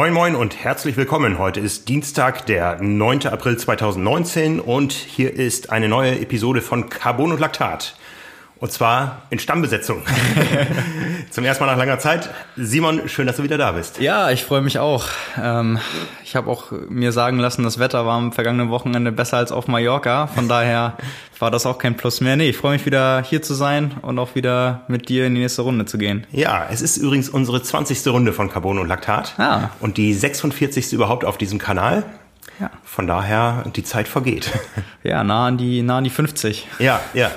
Moin Moin und herzlich willkommen. Heute ist Dienstag, der 9. April 2019 und hier ist eine neue Episode von Carbon und Laktat. Und zwar in Stammbesetzung. Zum ersten Mal nach langer Zeit. Simon, schön, dass du wieder da bist. Ja, ich freue mich auch. Ähm, ich habe auch mir sagen lassen, das Wetter war am vergangenen Wochenende besser als auf Mallorca. Von daher war das auch kein Plus mehr. Nee, ich freue mich wieder hier zu sein und auch wieder mit dir in die nächste Runde zu gehen. Ja, es ist übrigens unsere 20. Runde von Carbon und Laktat. Ah. Und die 46. überhaupt auf diesem Kanal. Ja. Von daher, die Zeit vergeht. Ja, nah an die, nah an die 50. Ja, ja.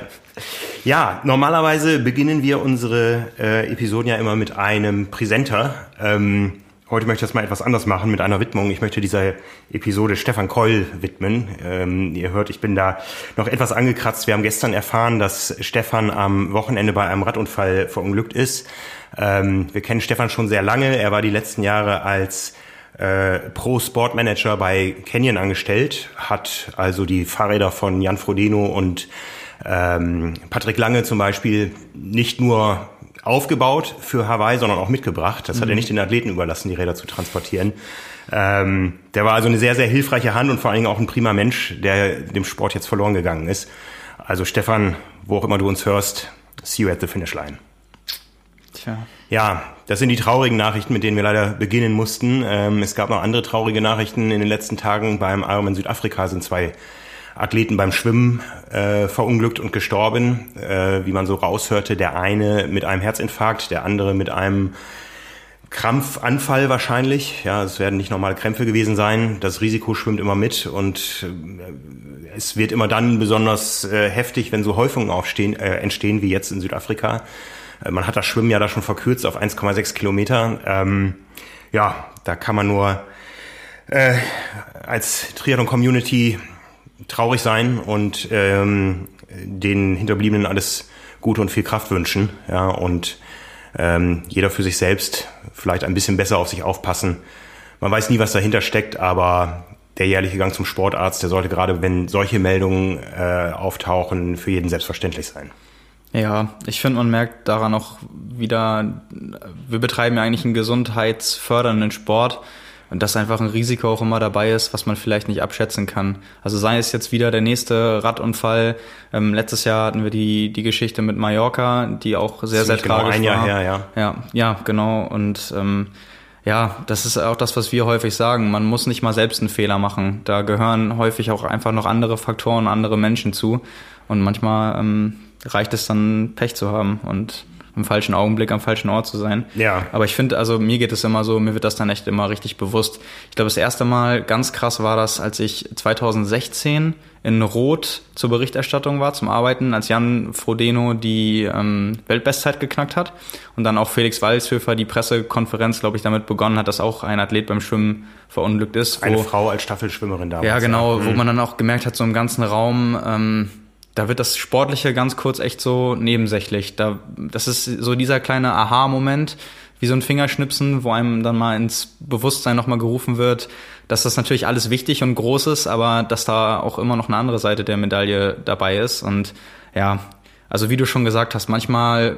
Ja, normalerweise beginnen wir unsere äh, Episoden ja immer mit einem Präsenter. Ähm, heute möchte ich das mal etwas anders machen mit einer Widmung. Ich möchte dieser Episode Stefan Keul widmen. Ähm, ihr hört, ich bin da noch etwas angekratzt. Wir haben gestern erfahren, dass Stefan am Wochenende bei einem Radunfall verunglückt ist. Ähm, wir kennen Stefan schon sehr lange. Er war die letzten Jahre als äh, Pro Sport Manager bei Canyon angestellt, hat also die Fahrräder von Jan Frodeno und ähm, Patrick Lange zum Beispiel nicht nur aufgebaut für Hawaii, sondern auch mitgebracht. Das mhm. hat er mhm. nicht den Athleten überlassen, die Räder zu transportieren. Ähm, der war also eine sehr, sehr hilfreiche Hand und vor allen Dingen auch ein prima Mensch, der dem Sport jetzt verloren gegangen ist. Also Stefan, wo auch immer du uns hörst, see you at the finish line. Tja. Ja, das sind die traurigen Nachrichten, mit denen wir leider beginnen mussten. Ähm, es gab noch andere traurige Nachrichten in den letzten Tagen. Beim Ironman Südafrika sind zwei Athleten beim Schwimmen äh, verunglückt und gestorben, äh, wie man so raushörte. Der eine mit einem Herzinfarkt, der andere mit einem Krampfanfall wahrscheinlich. Ja, es werden nicht normale Krämpfe gewesen sein. Das Risiko schwimmt immer mit und äh, es wird immer dann besonders äh, heftig, wenn so Häufungen aufstehen, äh, entstehen wie jetzt in Südafrika. Äh, man hat das Schwimmen ja da schon verkürzt auf 1,6 Kilometer. Ähm, ja, da kann man nur äh, als Triathlon-Community traurig sein und ähm, den Hinterbliebenen alles Gute und viel Kraft wünschen. Ja, und ähm, jeder für sich selbst vielleicht ein bisschen besser auf sich aufpassen. Man weiß nie, was dahinter steckt, aber der jährliche Gang zum Sportarzt, der sollte gerade, wenn solche Meldungen äh, auftauchen, für jeden selbstverständlich sein. Ja, ich finde, man merkt daran auch wieder, wir betreiben ja eigentlich einen gesundheitsfördernden Sport und dass einfach ein Risiko auch immer dabei ist, was man vielleicht nicht abschätzen kann. Also sei es jetzt wieder der nächste Radunfall. Ähm, letztes Jahr hatten wir die, die Geschichte mit Mallorca, die auch sehr, sehr genau tragisch ein Jahr war. Her, ja. ja, ja, genau. Und ähm, ja, das ist auch das, was wir häufig sagen. Man muss nicht mal selbst einen Fehler machen. Da gehören häufig auch einfach noch andere Faktoren, andere Menschen zu. Und manchmal ähm, reicht es dann, Pech zu haben. Und im falschen Augenblick am falschen Ort zu sein. Ja. Aber ich finde, also mir geht es immer so, mir wird das dann echt immer richtig bewusst. Ich glaube, das erste Mal ganz krass war das, als ich 2016 in Rot zur Berichterstattung war, zum Arbeiten, als Jan Frodeno die ähm, Weltbestzeit geknackt hat und dann auch Felix Walshöfer die Pressekonferenz, glaube ich, damit begonnen hat, dass auch ein Athlet beim Schwimmen verunglückt ist. Eine Frau als Staffelschwimmerin damals. Ja, genau, ja. wo mhm. man dann auch gemerkt hat, so im ganzen Raum, ähm, da wird das Sportliche ganz kurz echt so nebensächlich. Da, das ist so dieser kleine Aha-Moment, wie so ein Fingerschnipsen, wo einem dann mal ins Bewusstsein nochmal gerufen wird, dass das natürlich alles wichtig und groß ist, aber dass da auch immer noch eine andere Seite der Medaille dabei ist. Und ja, also wie du schon gesagt hast, manchmal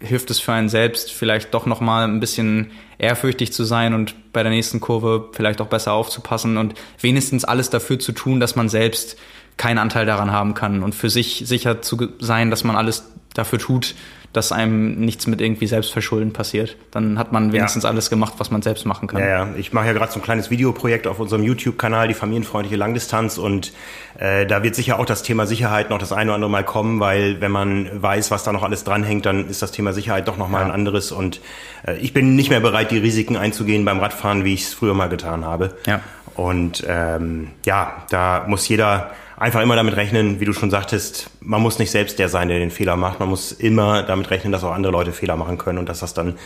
hilft es für einen selbst vielleicht doch nochmal ein bisschen ehrfürchtig zu sein und bei der nächsten Kurve vielleicht auch besser aufzupassen und wenigstens alles dafür zu tun, dass man selbst keinen Anteil daran haben kann und für sich sicher zu sein, dass man alles dafür tut, dass einem nichts mit irgendwie Selbstverschulden passiert. Dann hat man wenigstens ja. alles gemacht, was man selbst machen kann. Ja, ja. Ich mache ja gerade so ein kleines Videoprojekt auf unserem YouTube-Kanal, die familienfreundliche Langdistanz. Und äh, da wird sicher auch das Thema Sicherheit noch das eine oder andere Mal kommen, weil wenn man weiß, was da noch alles dranhängt, dann ist das Thema Sicherheit doch nochmal ja. ein anderes. Und äh, ich bin nicht mehr bereit, die Risiken einzugehen beim Radfahren, wie ich es früher mal getan habe. Ja. Und ähm, ja, da muss jeder einfach immer damit rechnen, wie du schon sagtest, man muss nicht selbst der sein, der den Fehler macht. Man muss immer damit rechnen, dass auch andere Leute Fehler machen können und dass das dann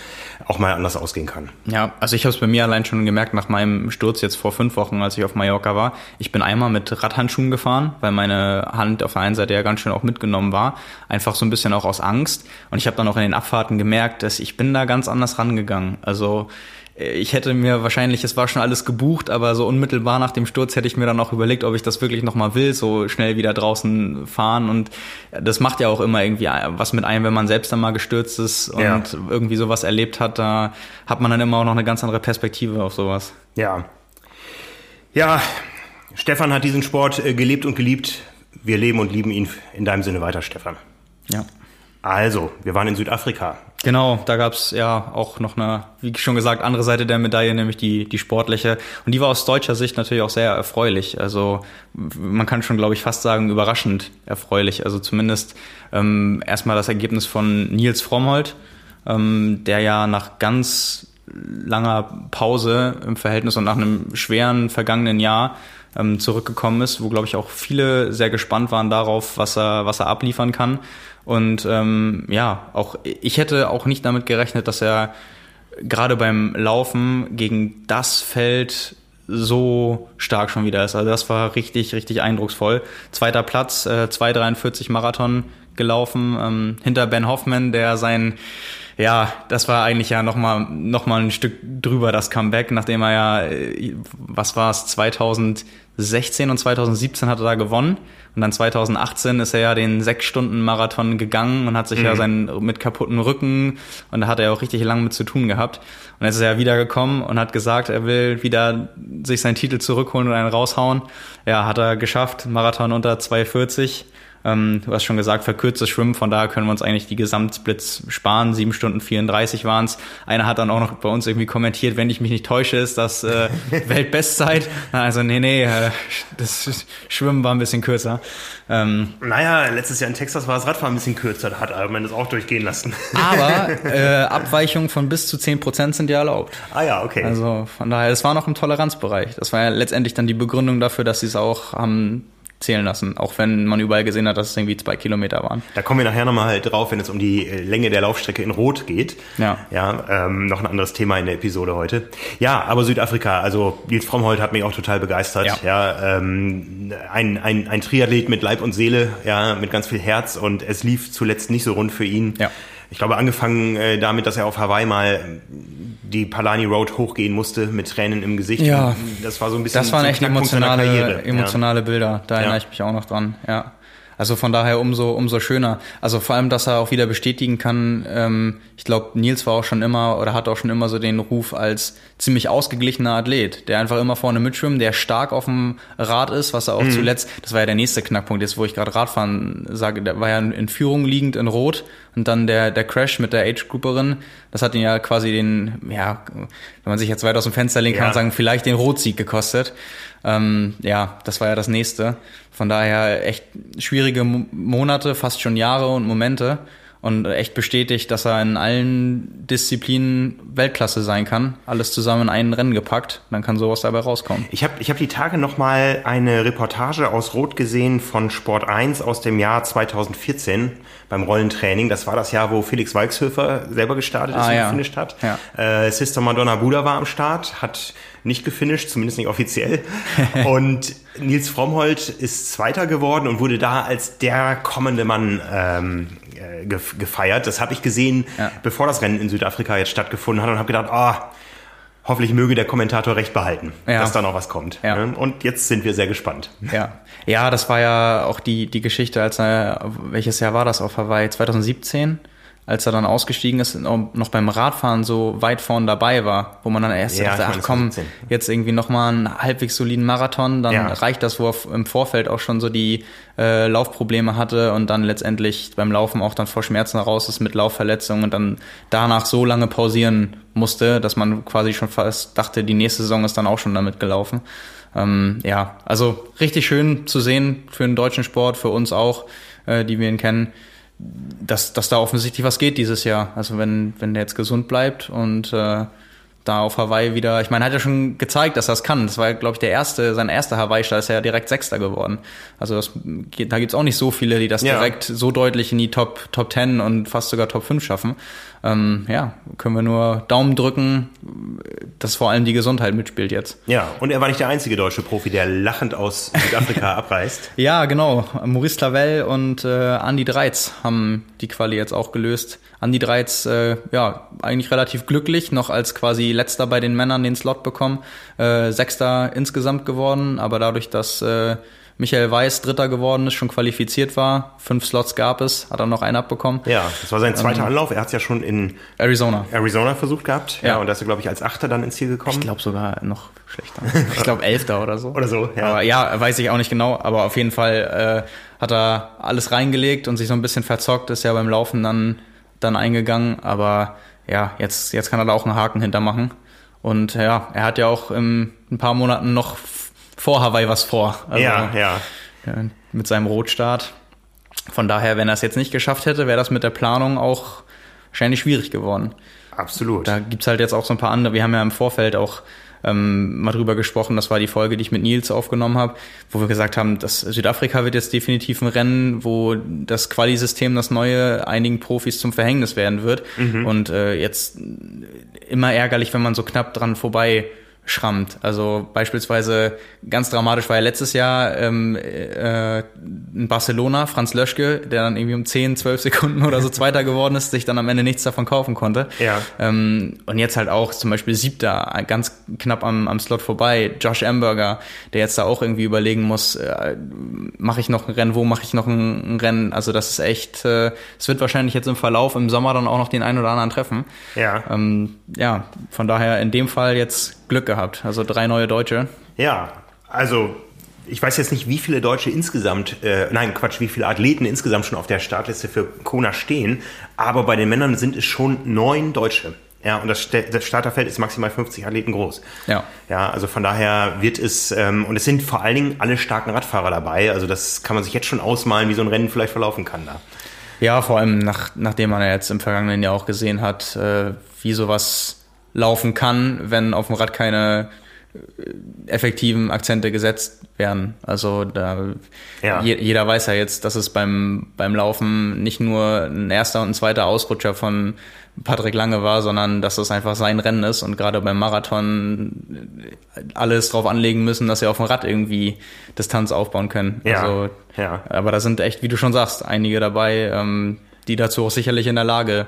auch mal anders ausgehen kann. Ja, also ich habe es bei mir allein schon gemerkt nach meinem Sturz jetzt vor fünf Wochen, als ich auf Mallorca war. Ich bin einmal mit Radhandschuhen gefahren, weil meine Hand auf der einen Seite ja ganz schön auch mitgenommen war. Einfach so ein bisschen auch aus Angst. Und ich habe dann auch in den Abfahrten gemerkt, dass ich bin da ganz anders rangegangen. Also ich hätte mir wahrscheinlich, es war schon alles gebucht, aber so unmittelbar nach dem Sturz hätte ich mir dann auch überlegt, ob ich das wirklich nochmal will, so schnell wieder draußen fahren. Und das macht ja auch immer irgendwie was mit einem, wenn man selbst dann mal gestürzt ist und ja. irgendwie sowas erlebt hat, da hat man dann immer auch noch eine ganz andere Perspektive auf sowas. Ja. Ja, Stefan hat diesen Sport äh, gelebt und geliebt. Wir leben und lieben ihn in deinem Sinne weiter, Stefan. Ja. Also, wir waren in Südafrika. Genau, da gab's ja auch noch eine, wie schon gesagt, andere Seite der Medaille, nämlich die, die sportliche. Und die war aus deutscher Sicht natürlich auch sehr erfreulich. Also man kann schon, glaube ich, fast sagen, überraschend erfreulich. Also zumindest ähm, erstmal das Ergebnis von Nils Frommholt, ähm, der ja nach ganz langer Pause im Verhältnis und nach einem schweren vergangenen Jahr ähm, zurückgekommen ist, wo, glaube ich, auch viele sehr gespannt waren darauf, was er, was er abliefern kann. Und ähm, ja, auch ich hätte auch nicht damit gerechnet, dass er gerade beim Laufen gegen das Feld so stark schon wieder ist. Also das war richtig, richtig eindrucksvoll. Zweiter Platz, äh, 2,43 Marathon gelaufen, ähm, hinter Ben Hoffman, der sein ja, das war eigentlich ja nochmal noch mal ein Stück drüber das Comeback, nachdem er ja, äh, was war es, 2016 und 2017 hat er da gewonnen. Und dann 2018 ist er ja den sechs Stunden Marathon gegangen und hat sich mhm. ja seinen mit kaputten Rücken und da hat er auch richtig lange mit zu tun gehabt. Und jetzt ist er ja wiedergekommen und hat gesagt, er will wieder sich seinen Titel zurückholen und einen raushauen. Ja, hat er geschafft. Marathon unter 240 ähm, du hast schon gesagt, verkürztes Schwimmen, von daher können wir uns eigentlich die Gesamtsplits sparen. Sieben Stunden 34 waren es. Einer hat dann auch noch bei uns irgendwie kommentiert, wenn ich mich nicht täusche, ist das äh, Weltbestzeit. Also nee, nee, äh, das Schwimmen war ein bisschen kürzer. Ähm, naja, letztes Jahr in Texas war das Radfahren ein bisschen kürzer, da hat man das auch durchgehen lassen. Aber äh, Abweichungen von bis zu 10 Prozent sind ja erlaubt. Ah ja, okay. Also von daher, es war noch im Toleranzbereich. Das war ja letztendlich dann die Begründung dafür, dass sie es auch haben zählen lassen, auch wenn man überall gesehen hat, dass es irgendwie zwei Kilometer waren. Da kommen wir nachher nochmal halt drauf, wenn es um die äh, Länge der Laufstrecke in Rot geht. Ja. Ja, ähm, noch ein anderes Thema in der Episode heute. Ja, aber Südafrika, also Nils Frommholt hat mich auch total begeistert. Ja, ja ähm, ein, ein, ein Triathlet mit Leib und Seele, ja, mit ganz viel Herz und es lief zuletzt nicht so rund für ihn. Ja. Ich glaube, angefangen äh, damit, dass er auf Hawaii mal die Palani Road hochgehen musste mit Tränen im Gesicht. Ja, das war so ein bisschen. Das waren echt emotionale, emotionale ja. Bilder. Da erinnere ja. ich mich auch noch dran. Ja. Also von daher umso, umso schöner. Also vor allem, dass er auch wieder bestätigen kann, ähm, ich glaube, Nils war auch schon immer oder hat auch schon immer so den Ruf als ziemlich ausgeglichener Athlet, der einfach immer vorne mitschwimmt, der stark auf dem Rad ist, was er auch mhm. zuletzt, das war ja der nächste Knackpunkt, jetzt wo ich gerade Radfahren sage, der war ja in Führung liegend in Rot und dann der, der Crash mit der Age-Grouperin, das hat ihn ja quasi den, ja, wenn man sich jetzt weit aus dem Fenster legen kann, ja. sagen, vielleicht den Rotsieg gekostet. Ähm, ja, das war ja das nächste. Von daher echt schwierige Monate, fast schon Jahre und Momente und echt bestätigt, dass er in allen Disziplinen Weltklasse sein kann. Alles zusammen in ein Rennen gepackt, dann kann sowas dabei rauskommen. Ich habe ich hab die Tage noch mal eine Reportage aus Rot gesehen von Sport 1 aus dem Jahr 2014 beim Rollentraining. Das war das Jahr, wo Felix Walkshöfer selber gestartet ist ah, und ja. gefinisht hat. Ja. Äh, Sister Madonna Buda war am Start, hat nicht gefinisht, zumindest nicht offiziell. und Nils Frommholt ist Zweiter geworden und wurde da als der kommende Mann ähm, äh, gefeiert. Das habe ich gesehen, ja. bevor das Rennen in Südafrika jetzt stattgefunden hat und habe gedacht, ah, oh, hoffentlich möge der Kommentator recht behalten, ja. dass da noch was kommt. Ja. Ne? Und jetzt sind wir sehr gespannt. Ja, ja, das war ja auch die die Geschichte, als er welches Jahr war das auf Hawaii? 2017 als er dann ausgestiegen ist, noch beim Radfahren so weit vorn dabei war, wo man dann erst ja, dachte, ach komm, jetzt irgendwie nochmal einen halbwegs soliden Marathon, dann ja. reicht das, wo er im Vorfeld auch schon so die äh, Laufprobleme hatte und dann letztendlich beim Laufen auch dann vor Schmerzen raus ist mit Laufverletzungen und dann danach so lange pausieren musste, dass man quasi schon fast dachte, die nächste Saison ist dann auch schon damit gelaufen. Ähm, ja, also richtig schön zu sehen für den deutschen Sport, für uns auch, äh, die wir ihn kennen dass, dass da offensichtlich was geht dieses Jahr. Also wenn, wenn der jetzt gesund bleibt und äh, da auf Hawaii wieder, ich meine, hat ja schon gezeigt, dass er es kann. Das war, glaube ich, der erste, sein erster Hawaii-Start ist ja direkt Sechster geworden. Also das, da gibt's auch nicht so viele, die das ja. direkt so deutlich in die Top, Top 10 und fast sogar Top 5 schaffen ähm, ja, können wir nur Daumen drücken, dass vor allem die Gesundheit mitspielt jetzt. Ja, und er war nicht der einzige deutsche Profi, der lachend aus Südafrika abreist. Ja, genau. Maurice Clavel und äh, Andy Dreiz haben die Quali jetzt auch gelöst. Andi Dreiz, äh, ja, eigentlich relativ glücklich, noch als quasi letzter bei den Männern den Slot bekommen, äh, Sechster insgesamt geworden, aber dadurch, dass äh, Michael Weiß Dritter geworden ist, schon qualifiziert war. Fünf Slots gab es, hat er noch einen abbekommen. Ja, das war sein zweiter ähm, Anlauf. Er hat es ja schon in Arizona. Arizona versucht gehabt. Ja, ja und da ist er, glaube ich, als Achter dann ins Ziel gekommen. Ich glaube sogar noch schlechter. ich glaube Elfter oder so. Oder so, ja. Aber ja, weiß ich auch nicht genau. Aber auf jeden Fall äh, hat er alles reingelegt und sich so ein bisschen verzockt, ist ja beim Laufen dann, dann eingegangen. Aber ja, jetzt, jetzt kann er da auch einen Haken hintermachen. Und ja, er hat ja auch in ein paar Monaten noch vor Hawaii was vor. Also, ja, ja. Mit seinem Rotstart. Von daher, wenn er es jetzt nicht geschafft hätte, wäre das mit der Planung auch wahrscheinlich schwierig geworden. Absolut. Da gibt's halt jetzt auch so ein paar andere. Wir haben ja im Vorfeld auch ähm, mal drüber gesprochen. Das war die Folge, die ich mit Nils aufgenommen habe, wo wir gesagt haben, dass Südafrika wird jetzt definitiv ein Rennen, wo das Quali-System, das neue, einigen Profis zum Verhängnis werden wird. Mhm. Und äh, jetzt immer ärgerlich, wenn man so knapp dran vorbei schrammt. Also beispielsweise ganz dramatisch war ja letztes Jahr ähm, äh, in Barcelona Franz Löschke, der dann irgendwie um 10, 12 Sekunden oder so Zweiter geworden ist, sich dann am Ende nichts davon kaufen konnte. Ja. Ähm, und jetzt halt auch zum Beispiel Siebter, ganz knapp am, am Slot vorbei. Josh Amberger, der jetzt da auch irgendwie überlegen muss, äh, mache ich noch ein Rennen, wo mache ich noch ein, ein, Rennen? Also das ist echt, äh, es wird wahrscheinlich jetzt im Verlauf im Sommer dann auch noch den einen oder anderen treffen. Ja. Ähm, ja, von daher in dem Fall jetzt Glück gehabt. Also drei neue Deutsche. Ja, also ich weiß jetzt nicht, wie viele Deutsche insgesamt, äh, nein, Quatsch, wie viele Athleten insgesamt schon auf der Startliste für Kona stehen, aber bei den Männern sind es schon neun Deutsche. Ja, und das, das Starterfeld ist maximal 50 Athleten groß. Ja. Ja, also von daher wird es, ähm, und es sind vor allen Dingen alle starken Radfahrer dabei. Also das kann man sich jetzt schon ausmalen, wie so ein Rennen vielleicht verlaufen kann da. Ja, vor allem nach, nachdem man ja jetzt im vergangenen Jahr auch gesehen hat, äh, wie sowas laufen kann, wenn auf dem Rad keine äh, effektiven Akzente gesetzt werden. Also da ja. je, jeder weiß ja jetzt, dass es beim beim Laufen nicht nur ein erster und ein zweiter Ausrutscher von Patrick Lange war, sondern dass es einfach sein Rennen ist und gerade beim Marathon alles drauf anlegen müssen, dass sie auf dem Rad irgendwie Distanz aufbauen können. Ja. Also, ja. Aber da sind echt, wie du schon sagst, einige dabei, ähm, die dazu auch sicherlich in der Lage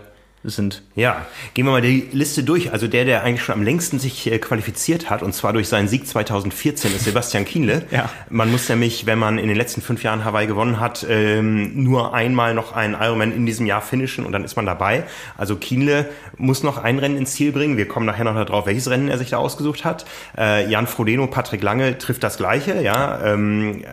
sind. Ja, gehen wir mal die Liste durch. Also der, der eigentlich schon am längsten sich äh, qualifiziert hat, und zwar durch seinen Sieg 2014, ist Sebastian Kienle. ja. Man muss nämlich, wenn man in den letzten fünf Jahren Hawaii gewonnen hat, ähm, nur einmal noch einen Ironman in diesem Jahr finishen und dann ist man dabei. Also Kienle muss noch ein Rennen ins Ziel bringen. Wir kommen nachher noch darauf, welches Rennen er sich da ausgesucht hat. Äh, Jan Frodeno, Patrick Lange trifft das Gleiche, ja, ähm,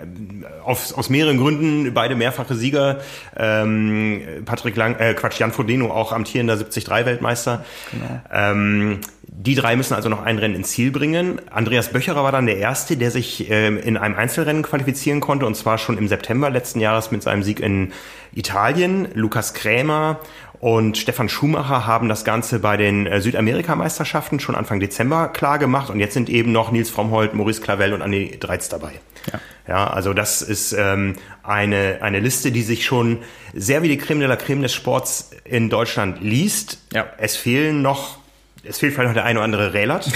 auf, aus mehreren Gründen, beide mehrfache Sieger. Ähm, Patrick Lang, äh, Quatsch, Jan Frodeno auch amtierend amtierender 73-Weltmeister. Genau. Ähm, die drei müssen also noch ein Rennen ins Ziel bringen. Andreas Böcherer war dann der Erste, der sich ähm, in einem Einzelrennen qualifizieren konnte, und zwar schon im September letzten Jahres mit seinem Sieg in Italien. Lukas Krämer und Stefan Schumacher haben das Ganze bei den äh, Südamerikameisterschaften schon Anfang Dezember klar gemacht. Und jetzt sind eben noch Nils Frommholt, Maurice Clavel und Anni Dreiz dabei. Ja. Ja, also das ist ähm, eine, eine Liste, die sich schon sehr wie die Creme de la Creme des Sports in Deutschland liest. Ja. Es fehlen noch, es fehlt vielleicht noch der eine oder andere Rählert.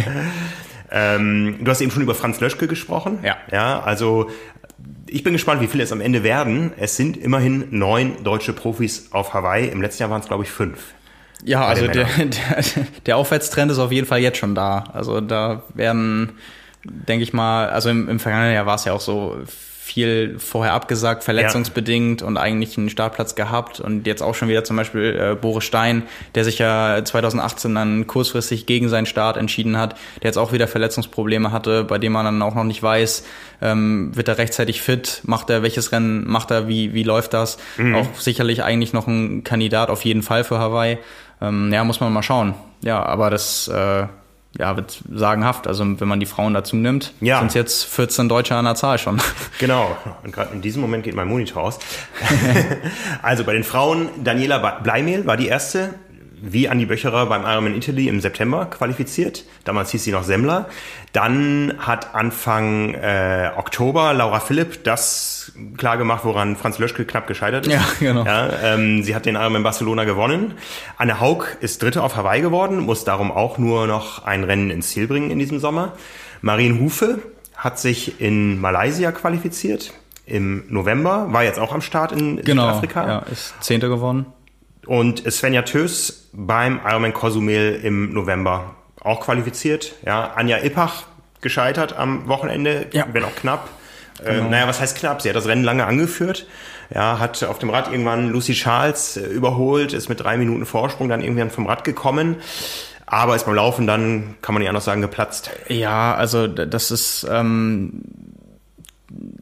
ähm, du hast eben schon über Franz Löschke gesprochen. Ja. Ja, also ich bin gespannt, wie viele es am Ende werden. Es sind immerhin neun deutsche Profis auf Hawaii. Im letzten Jahr waren es, glaube ich, fünf. Ja, also der, der, der Aufwärtstrend ist auf jeden Fall jetzt schon da. Also da werden denke ich mal, also im, im vergangenen Jahr war es ja auch so viel vorher abgesagt, verletzungsbedingt ja. und eigentlich einen Startplatz gehabt und jetzt auch schon wieder zum Beispiel äh, Boris Stein, der sich ja 2018 dann kurzfristig gegen seinen Start entschieden hat, der jetzt auch wieder Verletzungsprobleme hatte, bei dem man dann auch noch nicht weiß, ähm, wird er rechtzeitig fit, macht er welches Rennen, macht er, wie, wie läuft das? Mhm. Auch sicherlich eigentlich noch ein Kandidat auf jeden Fall für Hawaii. Ähm, ja, muss man mal schauen. Ja, aber das äh, ja, wird sagenhaft. Also wenn man die Frauen dazu nimmt, ja. sind es jetzt 14 Deutsche an der Zahl schon. Genau. Und gerade in diesem Moment geht mein Monitor aus. also bei den Frauen, Daniela Bleimehl war die erste, wie Andi Böcherer beim Ironman Italy im September qualifiziert. Damals hieß sie noch Semmler. Dann hat Anfang äh, Oktober Laura Philipp das klar gemacht, woran Franz Löschke knapp gescheitert ist. Ja, genau. Ja, ähm, sie hat den Ironman Barcelona gewonnen. Anne Haug ist Dritte auf Hawaii geworden, muss darum auch nur noch ein Rennen ins Ziel bringen in diesem Sommer. Marien Hufe hat sich in Malaysia qualifiziert im November, war jetzt auch am Start in genau, Südafrika. Ja, ist Zehnter geworden. Und Svenja Tös beim Ironman Cozumel im November auch qualifiziert. Ja, Anja Ippach gescheitert am Wochenende, ja. wenn auch knapp. Äh, genau. Äh, naja, was heißt knapp? Sie hat das Rennen lange angeführt. Ja, hat auf dem Rad irgendwann Lucy Charles äh, überholt, ist mit drei Minuten Vorsprung dann irgendwann vom Rad gekommen. Aber ist beim Laufen dann, kann man nicht anders sagen, geplatzt. Ja, also das ist, ähm,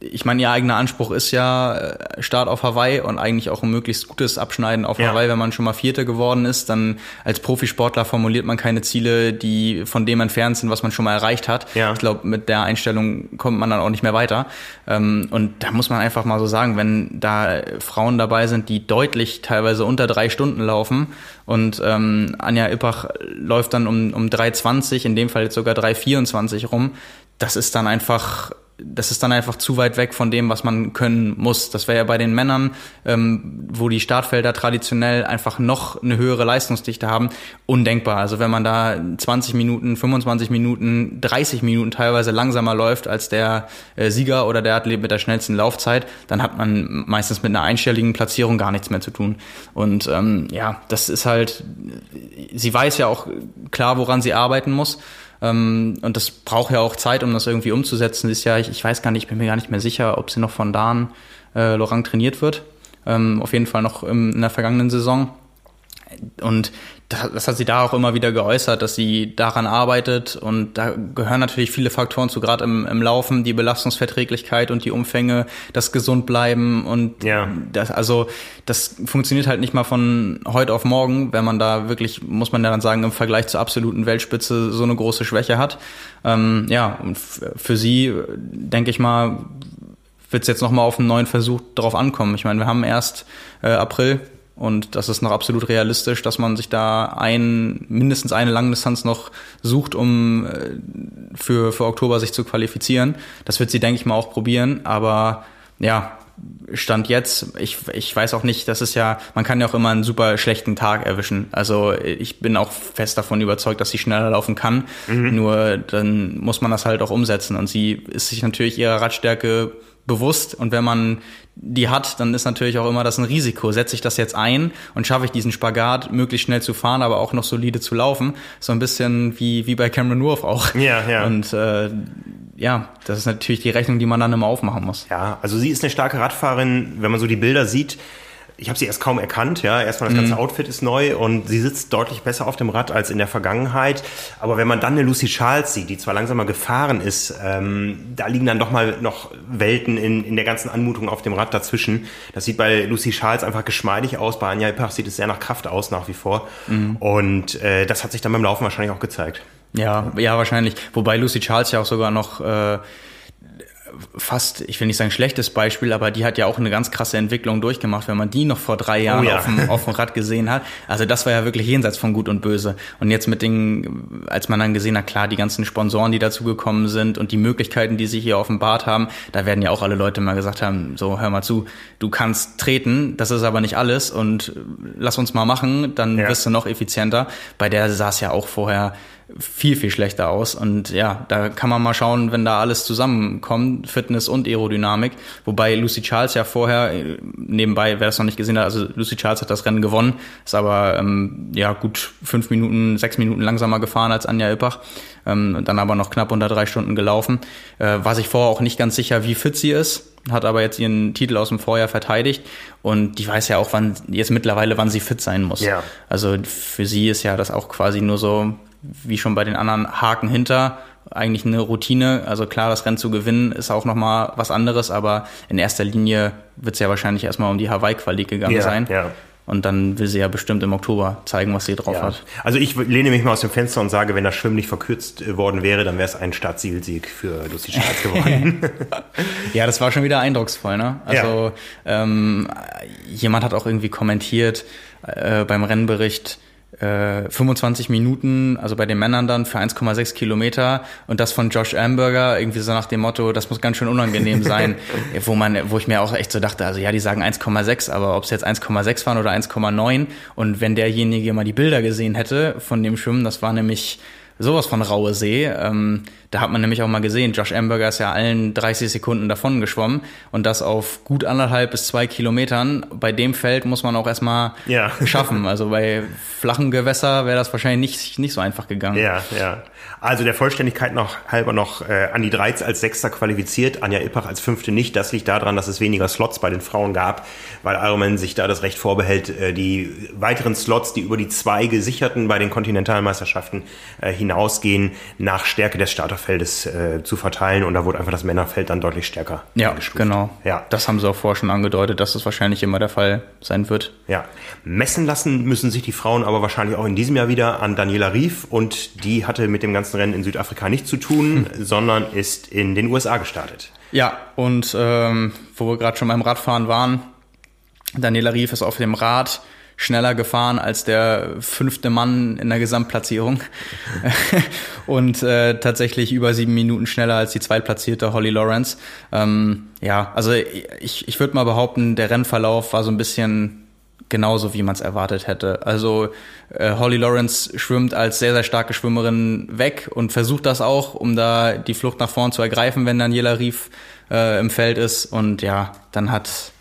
ich meine, ihr eigener Anspruch ist ja äh, Start auf Hawaii und eigentlich auch ein möglichst gutes Abschneiden auf ja. Hawaii. Wenn man schon mal Vierter geworden ist, dann als Profisportler formuliert man keine Ziele, die von dem entfernt sind, was man schon mal erreicht hat. Ja. Ich glaube, mit der Einstellung kommt man dann auch nicht mehr weiter. Ähm, und da muss man einfach mal so sagen, wenn da Frauen dabei sind, die deutlich teilweise unter drei Stunden laufen und ähm, Anja Ippach läuft dann um, um 3,20, in dem Fall jetzt sogar 3,24 rum, das ist dann einfach das ist dann einfach zu weit weg von dem, was man können muss. Das wäre ja bei den Männern, ähm, wo die Startfelder traditionell einfach noch eine höhere Leistungsdichte haben, undenkbar. Also wenn man da 20 Minuten, 25 Minuten, 30 Minuten teilweise langsamer läuft als der äh, Sieger oder der Athlet mit der schnellsten Laufzeit, dann hat man meistens mit einer einstelligen Platzierung gar nichts mehr zu tun. Und ähm, ja, das ist halt, sie weiß ja auch klar, woran sie arbeiten muss. Ähm, und das braucht ja auch Zeit, um das irgendwie umzusetzen. Ist ja, ich, ich weiß gar nicht, ich bin mir gar nicht mehr sicher, ob sie noch von Dan äh, Lorang trainiert wird. Ähm, auf jeden Fall noch im, in der vergangenen Saison. Und das hat sie da auch immer wieder geäußert, dass sie daran arbeitet und da gehören natürlich viele Faktoren zu, gerade im, im Laufen, die Belastungsverträglichkeit und die Umfänge, das gesund bleiben und ja. das, also das funktioniert halt nicht mal von heute auf morgen, wenn man da wirklich, muss man ja dann sagen, im Vergleich zur absoluten Weltspitze so eine große Schwäche hat. Ähm, ja, und für sie, denke ich mal, wird es jetzt nochmal auf einen neuen Versuch drauf ankommen. Ich meine, wir haben erst äh, April und das ist noch absolut realistisch, dass man sich da ein, mindestens eine Langdistanz noch sucht, um äh, für, für Oktober sich zu qualifizieren. Das wird sie, denke ich mal, auch probieren. Aber ja, Stand jetzt, ich, ich weiß auch nicht, das ist ja, man kann ja auch immer einen super schlechten Tag erwischen. Also ich bin auch fest davon überzeugt, dass sie schneller laufen kann. Mhm. Nur dann muss man das halt auch umsetzen. Und sie ist sich natürlich ihrer Radstärke bewusst und wenn man die hat, dann ist natürlich auch immer das ein Risiko. Setze ich das jetzt ein und schaffe ich diesen Spagat möglichst schnell zu fahren, aber auch noch solide zu laufen. So ein bisschen wie, wie bei Cameron Wolf auch. Ja, ja. Und äh, ja, das ist natürlich die Rechnung, die man dann immer aufmachen muss. Ja, also sie ist eine starke Radfahrerin, wenn man so die Bilder sieht ich habe sie erst kaum erkannt, ja. Erstmal das ganze mhm. Outfit ist neu und sie sitzt deutlich besser auf dem Rad als in der Vergangenheit. Aber wenn man dann eine Lucy Charles sieht, die zwar langsamer gefahren ist, ähm, da liegen dann doch mal noch Welten in, in der ganzen Anmutung auf dem Rad dazwischen. Das sieht bei Lucy Charles einfach geschmeidig aus. Bei Anja Ippach sieht es sehr nach Kraft aus nach wie vor. Mhm. Und äh, das hat sich dann beim Laufen wahrscheinlich auch gezeigt. Ja, ja, wahrscheinlich. Wobei Lucy Charles ja auch sogar noch äh, fast, ich will nicht sagen schlechtes Beispiel, aber die hat ja auch eine ganz krasse Entwicklung durchgemacht, wenn man die noch vor drei Jahren oh ja. auf, dem, auf dem Rad gesehen hat. Also das war ja wirklich jenseits von Gut und Böse. Und jetzt mit den, als man dann gesehen hat, klar, die ganzen Sponsoren, die dazugekommen sind und die Möglichkeiten, die sich hier offenbart haben, da werden ja auch alle Leute mal gesagt haben, so hör mal zu, du kannst treten, das ist aber nicht alles und lass uns mal machen, dann ja. wirst du noch effizienter. Bei der saß ja auch vorher viel, viel schlechter aus. Und ja, da kann man mal schauen, wenn da alles zusammenkommt, Fitness und Aerodynamik. Wobei Lucy Charles ja vorher, nebenbei, wer das noch nicht gesehen hat, also Lucy Charles hat das Rennen gewonnen, ist aber ähm, ja gut fünf Minuten, sechs Minuten langsamer gefahren als Anja Ippach. Ähm, dann aber noch knapp unter drei Stunden gelaufen. Äh, war sich vorher auch nicht ganz sicher, wie fit sie ist hat aber jetzt ihren Titel aus dem Vorjahr verteidigt und die weiß ja auch, wann jetzt mittlerweile, wann sie fit sein muss. Ja. Also für sie ist ja das auch quasi nur so wie schon bei den anderen Haken hinter eigentlich eine Routine. Also klar, das Rennen zu gewinnen ist auch nochmal was anderes, aber in erster Linie wird es ja wahrscheinlich erstmal um die Hawaii-Quali gegangen ja, sein. Ja. Und dann will sie ja bestimmt im Oktober zeigen, was sie drauf ja. hat. Also ich lehne mich mal aus dem Fenster und sage, wenn das Schwimmen nicht verkürzt äh, worden wäre, dann wäre es ein Startsiegsieg für Lucy Charles geworden. ja, das war schon wieder eindrucksvoll. Ne? Also ähm, jemand hat auch irgendwie kommentiert äh, beim Rennbericht, 25 äh, Minuten, also bei den Männern dann für 1,6 Kilometer und das von Josh Amberger, irgendwie so nach dem Motto, das muss ganz schön unangenehm sein, wo man, wo ich mir auch echt so dachte, also ja, die sagen 1,6, aber ob es jetzt 1,6 waren oder 1,9 und wenn derjenige mal die Bilder gesehen hätte von dem Schwimmen, das war nämlich sowas von raue See. Ähm, da hat man nämlich auch mal gesehen, Josh Amberger ist ja allen 30 Sekunden davon geschwommen und das auf gut anderthalb bis zwei Kilometern. Bei dem Feld muss man auch erstmal ja. schaffen. Also bei flachen Gewässer wäre das wahrscheinlich nicht, nicht so einfach gegangen. Ja, ja. Also der Vollständigkeit noch halber noch äh, Andi Dreiz als Sechster qualifiziert, Anja Ippach als Fünfte nicht. Das liegt daran, dass es weniger Slots bei den Frauen gab, weil Ironman sich da das Recht vorbehält, äh, die weiteren Slots, die über die zwei gesicherten bei den Kontinentalmeisterschaften äh, hinausgehen, nach Stärke des Starterfeldes äh, zu verteilen. Und da wurde einfach das Männerfeld dann deutlich stärker. Ja, genau. Ja. Das haben sie auch vorher schon angedeutet, dass das wahrscheinlich immer der Fall sein wird. Ja. Messen lassen müssen sich die Frauen aber wahrscheinlich auch in diesem Jahr wieder an Daniela Rief und die hatte mit dem ganzen Rennen in Südafrika nicht zu tun, hm. sondern ist in den USA gestartet. Ja, und ähm, wo wir gerade schon beim Radfahren waren, Daniela Rief ist auf dem Rad schneller gefahren als der fünfte Mann in der Gesamtplatzierung und äh, tatsächlich über sieben Minuten schneller als die zweitplatzierte Holly Lawrence. Ähm, ja, also ich, ich würde mal behaupten, der Rennverlauf war so ein bisschen genauso, wie man es erwartet hätte. Also äh, Holly Lawrence schwimmt als sehr, sehr starke Schwimmerin weg und versucht das auch, um da die Flucht nach vorn zu ergreifen, wenn Daniela Rief äh, im Feld ist. Und ja, dann hat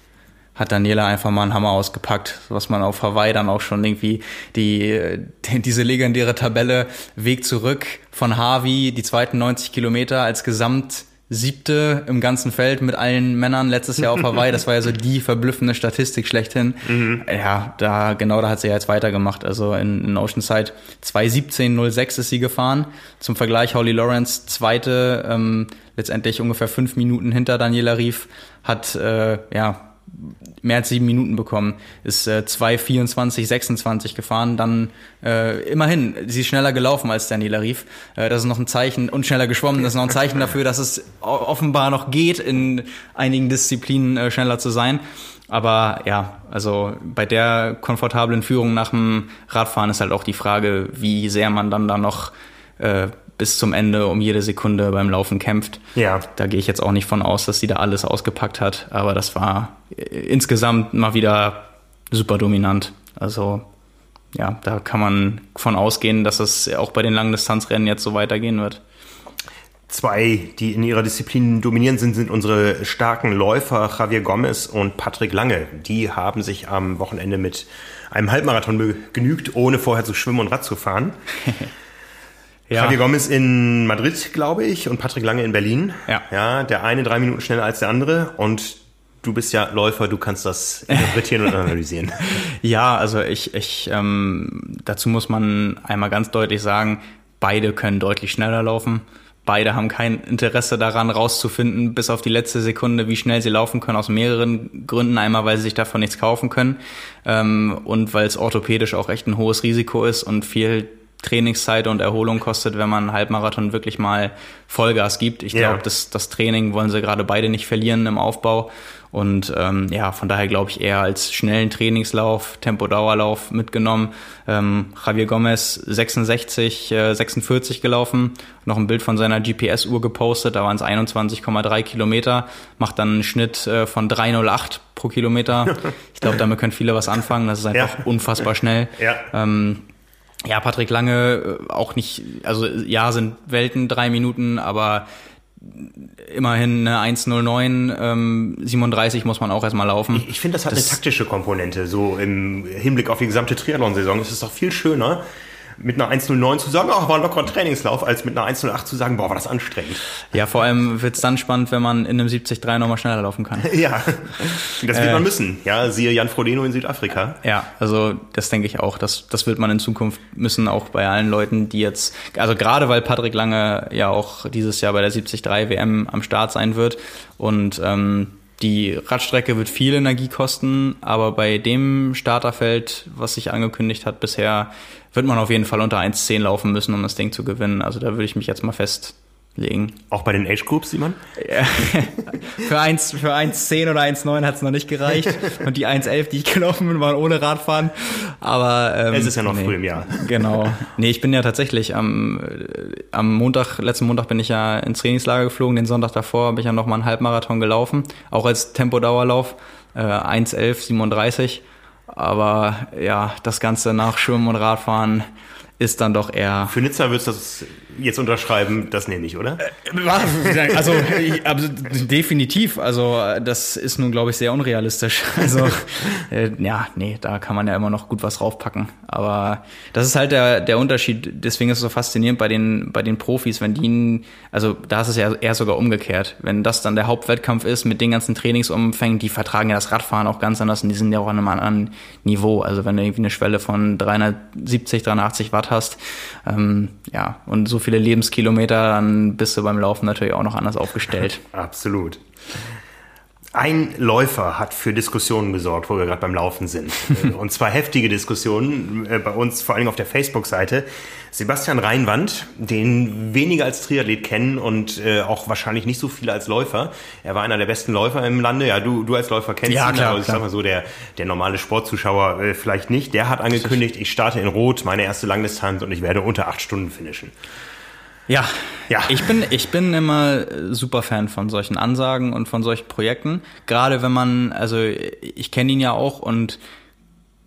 hat Daniela einfach mal einen Hammer ausgepackt, was man auf Hawaii dann auch schon irgendwie die, die diese legendäre Tabelle Weg zurück von Harvey, die zweiten 90 Kilometer als Gesamt siebte im ganzen Feld mit allen Männern letztes Jahr auf Hawaii. Das war ja so die verblüffende Statistik schlechthin. Mhm. Ja, da, genau da hat sie ja jetzt weitergemacht. Also in, in Oceanside 2.17.06 ist sie gefahren. Zum Vergleich Holly Lawrence, zweite, ähm, letztendlich ungefähr fünf Minuten hinter Daniela Rief, hat, äh, ja, mehr als sieben Minuten bekommen, ist äh, 2,24, 26 gefahren, dann äh, immerhin, sie ist schneller gelaufen als Daniela Rief. Äh, das ist noch ein Zeichen, und schneller geschwommen, das ist noch ein Zeichen dafür, dass es offenbar noch geht, in einigen Disziplinen äh, schneller zu sein. Aber ja, also bei der komfortablen Führung nach dem Radfahren ist halt auch die Frage, wie sehr man dann da noch äh, bis zum Ende um jede Sekunde beim Laufen kämpft. Ja. Da gehe ich jetzt auch nicht von aus, dass sie da alles ausgepackt hat, aber das war äh, insgesamt mal wieder super dominant. Also ja, da kann man von ausgehen, dass es auch bei den langen Distanzrennen jetzt so weitergehen wird. Zwei, die in ihrer Disziplin dominierend sind, sind unsere starken Läufer Javier Gomez und Patrick Lange. Die haben sich am Wochenende mit einem Halbmarathon begnügt, ohne vorher zu schwimmen und Rad zu fahren. Ja. Javier Gomez in Madrid, glaube ich, und Patrick Lange in Berlin. Ja. Ja, der eine drei Minuten schneller als der andere und du bist ja Läufer, du kannst das interpretieren und analysieren. Ja, also ich, ich ähm, dazu muss man einmal ganz deutlich sagen, beide können deutlich schneller laufen. Beide haben kein Interesse daran, rauszufinden, bis auf die letzte Sekunde, wie schnell sie laufen können, aus mehreren Gründen. Einmal, weil sie sich davon nichts kaufen können ähm, und weil es orthopädisch auch echt ein hohes Risiko ist und viel Trainingszeit und Erholung kostet, wenn man einen Halbmarathon wirklich mal Vollgas gibt. Ich glaube, das, das Training wollen sie gerade beide nicht verlieren im Aufbau. Und ähm, ja, von daher glaube ich eher als schnellen Trainingslauf, Tempo-Dauerlauf mitgenommen. Ähm, Javier Gomez 66, äh, 46 gelaufen, noch ein Bild von seiner GPS-Uhr gepostet, da waren es 21,3 Kilometer, macht dann einen Schnitt äh, von 308 pro Kilometer. Ich glaube, damit können viele was anfangen, das ist einfach ja. unfassbar schnell. Ja. Ähm, ja, Patrick Lange äh, auch nicht, also ja, sind Welten drei Minuten, aber immerhin eine 1.09, ähm, 37 muss man auch erstmal laufen. Ich, ich finde, das hat das eine taktische Komponente. So im Hinblick auf die gesamte Triathlon-Saison ist es doch viel schöner, mit einer 1.09 zu sagen, ach, war ein lockerer Trainingslauf, als mit einer 1.08 zu sagen, boah, war das anstrengend. Ja, vor allem wird's dann spannend, wenn man in einem 70-3 nochmal schneller laufen kann. ja, das wird äh, man müssen. Ja, siehe Jan Frodeno in Südafrika. Ja, also das denke ich auch. Das, das wird man in Zukunft müssen, auch bei allen Leuten, die jetzt, also gerade weil Patrick Lange ja auch dieses Jahr bei der 73 WM am Start sein wird und ähm, die Radstrecke wird viel Energie kosten, aber bei dem Starterfeld, was sich angekündigt hat bisher, wird man auf jeden Fall unter 1,10 laufen müssen, um das Ding zu gewinnen. Also da würde ich mich jetzt mal festlegen. Auch bei den Age Groups, Simon? Für 1, für 1,10 oder 1,9 hat es noch nicht gereicht. Und die 1,11, die ich gelaufen bin, waren ohne Radfahren. Aber ähm, es ist ja noch nee, früh im Jahr. Genau. Nee, ich bin ja tatsächlich am, äh, am Montag, letzten Montag bin ich ja ins Trainingslager geflogen. Den Sonntag davor habe ich ja noch mal einen Halbmarathon gelaufen. Auch als Tempodauerlauf. Äh, 1,11, 37 aber ja, das Ganze nach Schwimmen und Radfahren ist dann doch eher. Für Nizza würdest du das jetzt unterschreiben, das nehme ich, oder? Äh, also, also definitiv. Also das ist nun, glaube ich, sehr unrealistisch. Also äh, ja, nee, da kann man ja immer noch gut was draufpacken. Aber das ist halt der, der Unterschied. Deswegen ist es so faszinierend bei den, bei den Profis, wenn die, also da ist es ja eher sogar umgekehrt. Wenn das dann der Hauptwettkampf ist mit den ganzen Trainingsumfängen, die vertragen ja das Radfahren auch ganz anders und die sind ja auch an einem anderen Niveau. Also wenn du irgendwie eine Schwelle von 370, 380 Watt hast. Ähm, ja, und so viele Lebenskilometer, dann bist du beim Laufen natürlich auch noch anders aufgestellt. Absolut. Ein Läufer hat für Diskussionen gesorgt, wo wir gerade beim Laufen sind. Und zwar heftige Diskussionen äh, bei uns, vor allem auf der Facebook-Seite. Sebastian Reinwand, den weniger als Triathlet kennen und äh, auch wahrscheinlich nicht so viele als Läufer. Er war einer der besten Läufer im Lande. Ja, du, du als Läufer kennst ja, ihn, klar, aber ich klar. sag mal so, der, der normale Sportzuschauer äh, vielleicht nicht. Der hat angekündigt, ich starte in Rot, meine erste Langdistanz und ich werde unter acht Stunden finishen. Ja, Ja. Ich bin, ich bin immer super Fan von solchen Ansagen und von solchen Projekten. Gerade wenn man, also ich kenne ihn ja auch und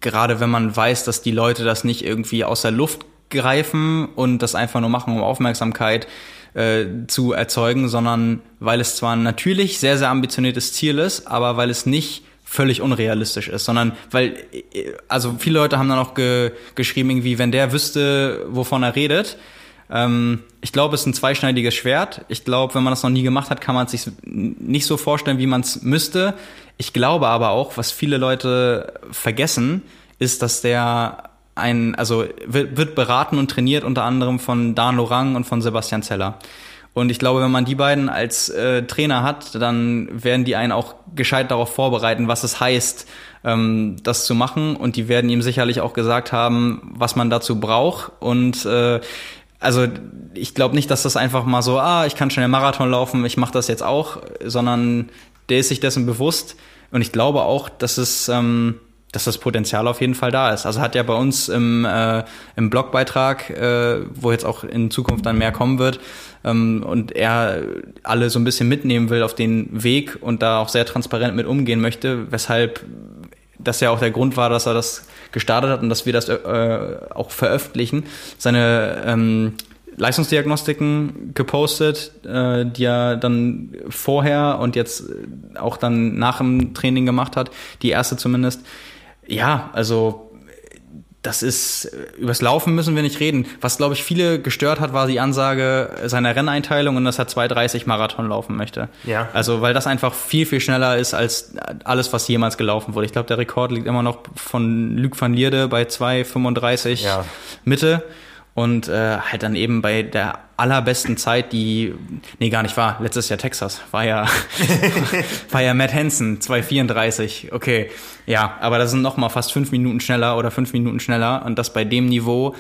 gerade wenn man weiß, dass die Leute das nicht irgendwie aus der Luft greifen und das einfach nur machen, um Aufmerksamkeit äh, zu erzeugen, sondern weil es zwar natürlich sehr, sehr ambitioniertes Ziel ist, aber weil es nicht völlig unrealistisch ist, sondern weil, äh, also viele Leute haben dann auch ge geschrieben, irgendwie, wenn der wüsste, wovon er redet, ich glaube, es ist ein zweischneidiges Schwert. Ich glaube, wenn man das noch nie gemacht hat, kann man es sich nicht so vorstellen, wie man es müsste. Ich glaube aber auch, was viele Leute vergessen, ist, dass der ein, also wird, wird beraten und trainiert unter anderem von Dan Lorang und von Sebastian Zeller. Und ich glaube, wenn man die beiden als äh, Trainer hat, dann werden die einen auch gescheit darauf vorbereiten, was es heißt, ähm, das zu machen. Und die werden ihm sicherlich auch gesagt haben, was man dazu braucht. Und äh, also ich glaube nicht, dass das einfach mal so, ah, ich kann schnell Marathon laufen, ich mache das jetzt auch, sondern der ist sich dessen bewusst. Und ich glaube auch, dass es, ähm, dass das Potenzial auf jeden Fall da ist. Also hat ja bei uns im, äh, im Blogbeitrag, äh, wo jetzt auch in Zukunft dann mehr kommen wird, ähm, und er alle so ein bisschen mitnehmen will auf den Weg und da auch sehr transparent mit umgehen möchte, weshalb das ja auch der Grund war, dass er das gestartet hat und dass wir das äh, auch veröffentlichen. Seine ähm, Leistungsdiagnostiken gepostet, äh, die er dann vorher und jetzt auch dann nach dem Training gemacht hat, die erste zumindest. Ja, also das ist, übers Laufen müssen wir nicht reden. Was, glaube ich, viele gestört hat, war die Ansage seiner Renneinteilung und dass er 2,30 Marathon laufen möchte. Ja. Also, weil das einfach viel, viel schneller ist als alles, was jemals gelaufen wurde. Ich glaube, der Rekord liegt immer noch von Luc van Lierde bei 2,35 Ja. Mitte. Und äh, halt dann eben bei der allerbesten Zeit, die, nee, gar nicht war, letztes Jahr Texas, war ja, war ja Matt Hansen, 2,34, okay. Ja, aber das sind noch mal fast fünf Minuten schneller oder fünf Minuten schneller und das bei dem Niveau,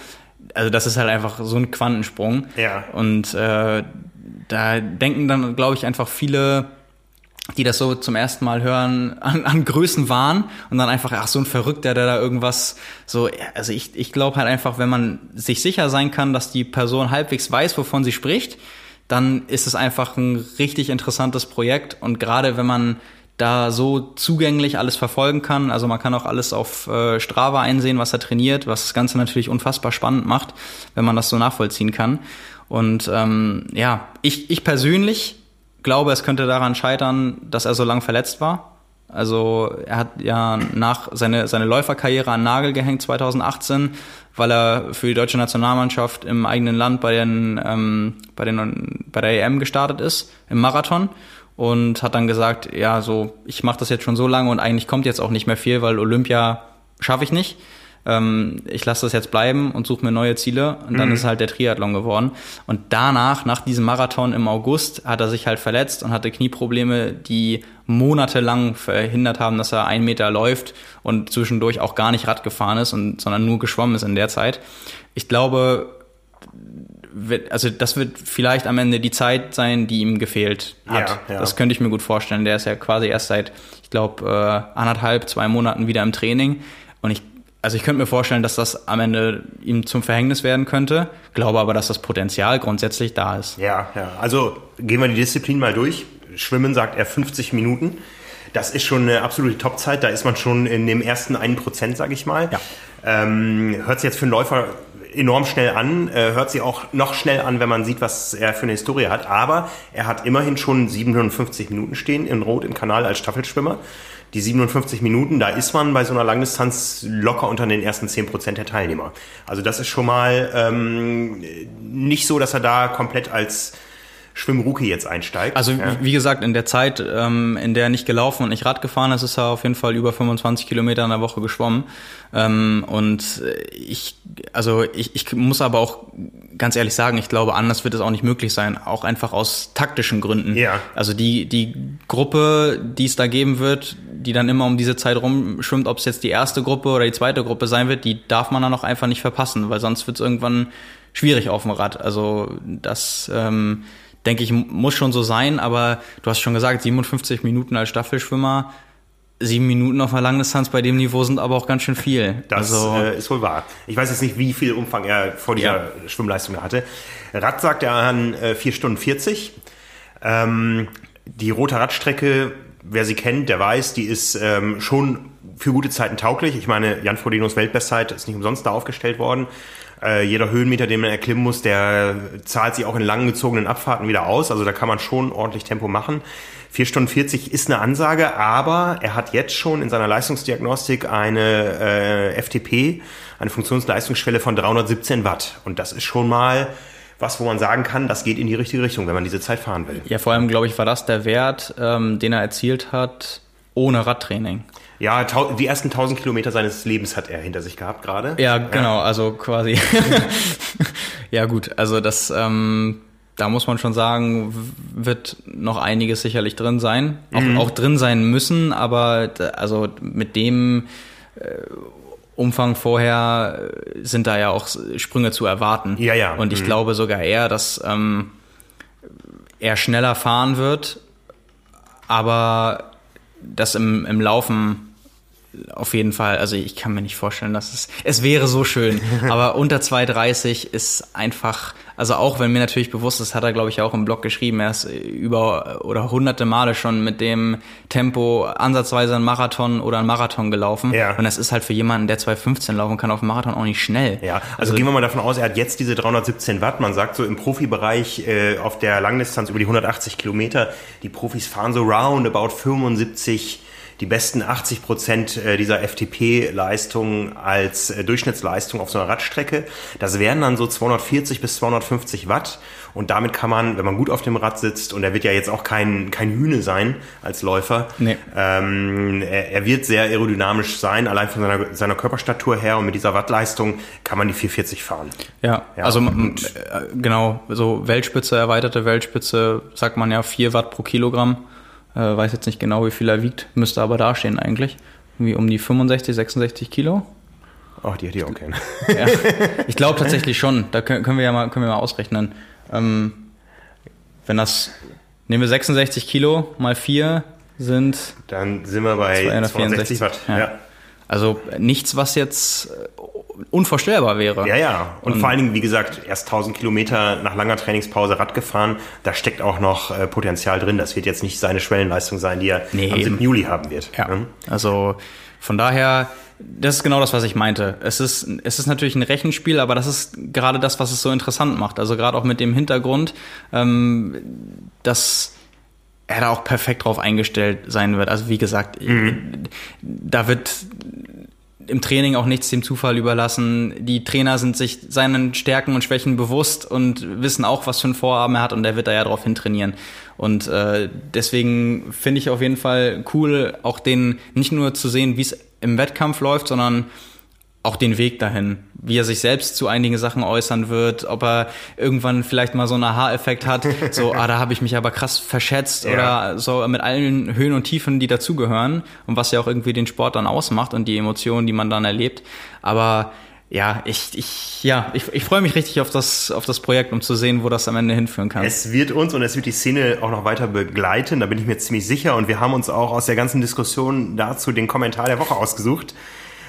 also das ist halt einfach so ein Quantensprung. Ja. Und äh, da denken dann, glaube ich, einfach viele, die das so zum ersten Mal hören, an, an Größenwahn und dann einfach, ach, so ein Verrückter, der da irgendwas so, also ich, ich glaube halt einfach, wenn man sich sicher sein kann, dass die Person halbwegs weiß, wovon sie spricht, dann ist es einfach ein richtig interessantes Projekt und gerade wenn man da so zugänglich alles verfolgen kann, also man kann auch alles auf äh, Strava einsehen, was er trainiert, was das Ganze natürlich unfassbar spannend macht, wenn man das so nachvollziehen kann. Und ähm, ja, ich, ich persönlich glaube, es könnte daran scheitern, dass er so lang verletzt war. Also er hat ja nach seine, seine Läuferkarriere an Nagel gehängt 2018, weil er für die deutsche Nationalmannschaft im eigenen Land bei, den, ähm, bei, den, bei der EM gestartet ist, im Marathon. Und hat dann gesagt, ja, so, ich mache das jetzt schon so lange und eigentlich kommt jetzt auch nicht mehr viel, weil Olympia schaffe ich nicht ähm, ich lasse das jetzt bleiben und suche mir neue Ziele. Und dann Mhm. ist halt der Triathlon geworden. Und danach, nach diesem Marathon im August, hat er sich halt verletzt und hatte Knieprobleme, die monatelang verhindert haben, dass er einen Meter läuft und zwischendurch auch gar nicht Rad gefahren ist, und, sondern nur geschwommen ist in der Zeit. Ich glaube, also das wird vielleicht am Ende die Zeit sein, die ihm gefehlt hat. Ja, ja. Das könnte ich mir gut vorstellen. Der ist ja quasi erst seit, ich glaube, äh, anderthalb, zwei Monaten wieder im Training. Und ich, also ich könnte mir vorstellen, dass das am Ende ihm zum Verhängnis werden könnte. Glaube aber, dass das Potenzial grundsätzlich da ist. Ja, ja. Also gehen wir die Disziplin mal durch. Schwimmen sagt er 50 Minuten. Das ist schon eine absolute Topzeit. Da ist man schon in dem ersten einen Prozent, sag ich mal. Ja. Ähm, hört sich jetzt für einen Läufer enorm schnell an, äh, hört sich auch noch schnell an, wenn man sieht, was er für eine Historie hat. Aber er hat immerhin schon 57 Minuten stehen in Rot im Kanal als Staffelschwimmer. Die 57 Minuten, da ist man bei so einer Langdistanz locker unter den ersten 10 Prozent der Teilnehmer. Also das ist schon mal ähm, nicht so, dass er da komplett als Schwimmrookie jetzt einsteigt. Also ja. wie gesagt, in der Zeit, ähm, in der er nicht gelaufen und nicht Rad gefahren ist, ist er auf jeden Fall über 25 Kilometer in der Woche geschwommen. Ähm, und ich, also ich, ich muss aber auch ganz ehrlich sagen, ich glaube, anders wird es auch nicht möglich sein, auch einfach aus taktischen Gründen. Ja. Also die, die Gruppe, die es da geben wird, die dann immer um diese Zeit rumschwimmt, ob es jetzt die erste Gruppe oder die zweite Gruppe sein wird, die darf man dann auch einfach nicht verpassen, weil sonst wird es irgendwann schwierig auf dem Rad. Also das ähm, denke ich, muss schon so sein, aber du hast schon gesagt, 57 Minuten als Staffelschwimmer, sieben Minuten auf einer Langdistanz bei dem Niveau sind aber auch ganz schön viel. Das also, äh, ist wohl wahr. Ich weiß jetzt nicht, wie viel Umfang er vor dieser ja. Schwimmleistung hatte. Rad sagt er an äh, 4 Stunden 40. Ähm, die rote Radstrecke, wer sie kennt, der weiß, die ist ähm, schon für gute Zeiten tauglich. Ich meine, Jan Frodenos Weltbestzeit ist nicht umsonst da aufgestellt worden. Äh, jeder Höhenmeter, den man erklimmen muss, der zahlt sich auch in langgezogenen Abfahrten wieder aus. Also da kann man schon ordentlich Tempo machen. 4 Stunden 40 ist eine Ansage, aber er hat jetzt schon in seiner Leistungsdiagnostik eine äh, FTP, eine Funktionsleistungsschwelle von 317 Watt. Und das ist schon mal was, wo man sagen kann, das geht in die richtige Richtung, wenn man diese Zeit fahren will. Ja, vor allem, glaube ich, war das der Wert, ähm, den er erzielt hat ohne Radtraining. Ja, die ersten 1000 Kilometer seines Lebens hat er hinter sich gehabt gerade. Ja, genau, also quasi. ja gut, also das, ähm, da muss man schon sagen, wird noch einiges sicherlich drin sein, auch, mhm. auch drin sein müssen, aber also mit dem äh, Umfang vorher sind da ja auch Sprünge zu erwarten. Ja, ja. Und ich mhm. glaube sogar eher, dass ähm, er schneller fahren wird, aber das im, im Laufen auf jeden Fall, also ich kann mir nicht vorstellen, dass es, es wäre so schön, aber unter 2,30 ist einfach, also auch wenn mir natürlich bewusst ist, hat er glaube ich auch im Blog geschrieben, er ist über oder hunderte Male schon mit dem Tempo ansatzweise einen Marathon oder einen Marathon gelaufen ja. und das ist halt für jemanden, der 2,15 laufen kann auf dem Marathon auch nicht schnell. Ja, also, also, gehen wir mal davon aus, er hat jetzt diese 317 Watt, man sagt so im Profibereich äh, auf der Langdistanz über die 180 Kilometer, die Profis fahren so roundabout 75 die besten 80 Prozent äh, dieser FTP-Leistung als äh, Durchschnittsleistung auf so einer Radstrecke. Das wären dann so 240 bis 250 Watt. Und damit kann man, wenn man gut auf dem Rad sitzt, und er wird ja jetzt auch kein, kein Hühne sein als Läufer, nee. ähm, er, er, wird sehr aerodynamisch sein, allein von seiner, seiner Körperstatur her. Und mit dieser Wattleistung kann man die 440 fahren. Ja, ja also äh, genau, so Weltspitze, erweiterte Weltspitze, sagt man ja 4 Watt pro Kilogramm. Äh, weiß jetzt nicht genau, wie viel er wiegt, müsste aber dastehen eigentlich. Irgendwie um die 65, 66 Kilo. Ach, die hätte ich auch kennen. Ja. Ich glaube tatsächlich schon. Da können wir ja mal, können wir mal ausrechnen. Ähm, wenn das, nehmen wir 66 Kilo mal 4 sind. Dann sind wir bei 264 Watt. Ja. ja. Also nichts, was jetzt unvorstellbar wäre. Ja, ja. Und, und, vor allen Dingen, wie gesagt, erst 1000 Kilometer nach langer Trainingspause Rad gefahren. Da steckt auch noch äh, Potenzial drin. Das wird jetzt nicht seine Schwellenleistung sein, die er nee, am 7. Juli haben wird. Ja. Mhm. Also von daher, das ist genau das, was ich meinte. Es ist, es ist natürlich ein Rechenspiel, aber das ist gerade das, was es so interessant macht. Also gerade auch mit dem Hintergrund, ähm, dass er da auch perfekt drauf eingestellt sein wird. Also wie gesagt, mhm. da wird im Training auch nichts dem Zufall überlassen. Die Trainer sind sich seinen Stärken und Schwächen bewusst und wissen auch, was für ein Vorhaben er hat und er wird da ja drauf hintrainieren. Und äh, deswegen finde ich auf jeden Fall cool, auch den nicht nur zu sehen, wie es im Wettkampf läuft, sondern auch den Weg dahin, wie er sich selbst zu einigen Sachen äußern wird, ob er irgendwann vielleicht mal so einen Aha-Effekt hat, so, ah, da habe ich mich aber krass verschätzt ja. oder so mit allen Höhen und Tiefen, die dazugehören und was ja auch irgendwie den Sport dann ausmacht und die Emotionen, die man dann erlebt. Aber ja, ich, ich, ja, ich, ich freue mich richtig auf das, auf das Projekt, um zu sehen, wo das am Ende hinführen kann. Es wird uns und es wird die Szene auch noch weiter begleiten, da bin ich mir ziemlich sicher. Und wir haben uns auch aus der ganzen Diskussion dazu den Kommentar der Woche ausgesucht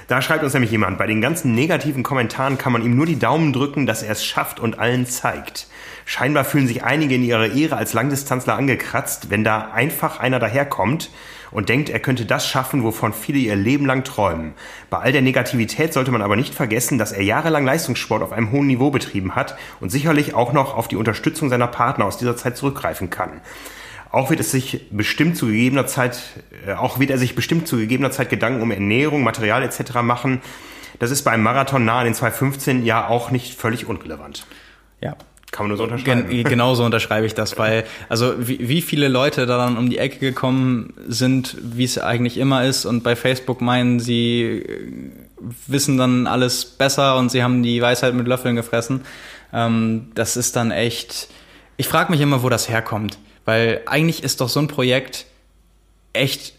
Da schreibt uns nämlich jemand, bei den ganzen negativen Kommentaren kann man ihm nur die Daumen drücken, dass er es schafft und allen zeigt. Scheinbar fühlen sich einige in ihrer Ehre als Langdistanzler angekratzt, wenn da einfach einer daherkommt und denkt, er könnte das schaffen, wovon viele ihr Leben lang träumen. Bei all der Negativität sollte man aber nicht vergessen, dass er jahrelang Leistungssport auf einem hohen Niveau betrieben hat und sicherlich auch noch auf die Unterstützung seiner Partner aus dieser Zeit zurückgreifen kann. Auch wird es sich bestimmt zu gegebener Zeit, äh, auch wird er sich bestimmt zu gegebener Zeit Gedanken um Ernährung, Material etc. machen. Das ist beim Marathon nahe in den 2015 ja auch nicht völlig unrelevant. Ja, kann man nur so unterschreiben. Gen genauso unterschreibe ich das, weil, also wie, wie viele Leute da dann um die Ecke gekommen sind, wie es eigentlich immer ist und bei Facebook meinen, sie äh, wissen dann alles besser und sie haben die Weisheit mit Löffeln gefressen. Ähm, das ist dann echt, ich frage mich immer, wo das herkommt, weil eigentlich ist doch so ein Projekt echt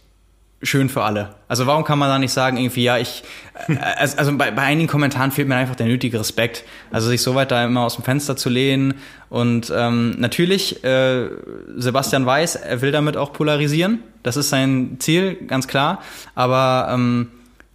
schön für alle. Also warum kann man da nicht sagen, irgendwie, ja, ich, äh, also bei, bei einigen Kommentaren fehlt mir einfach der nötige Respekt. Also sich so weit da immer aus dem Fenster zu lehnen und ähm, natürlich, äh, Sebastian weiß, er will damit auch polarisieren. Das ist sein Ziel, ganz klar. Aber ähm,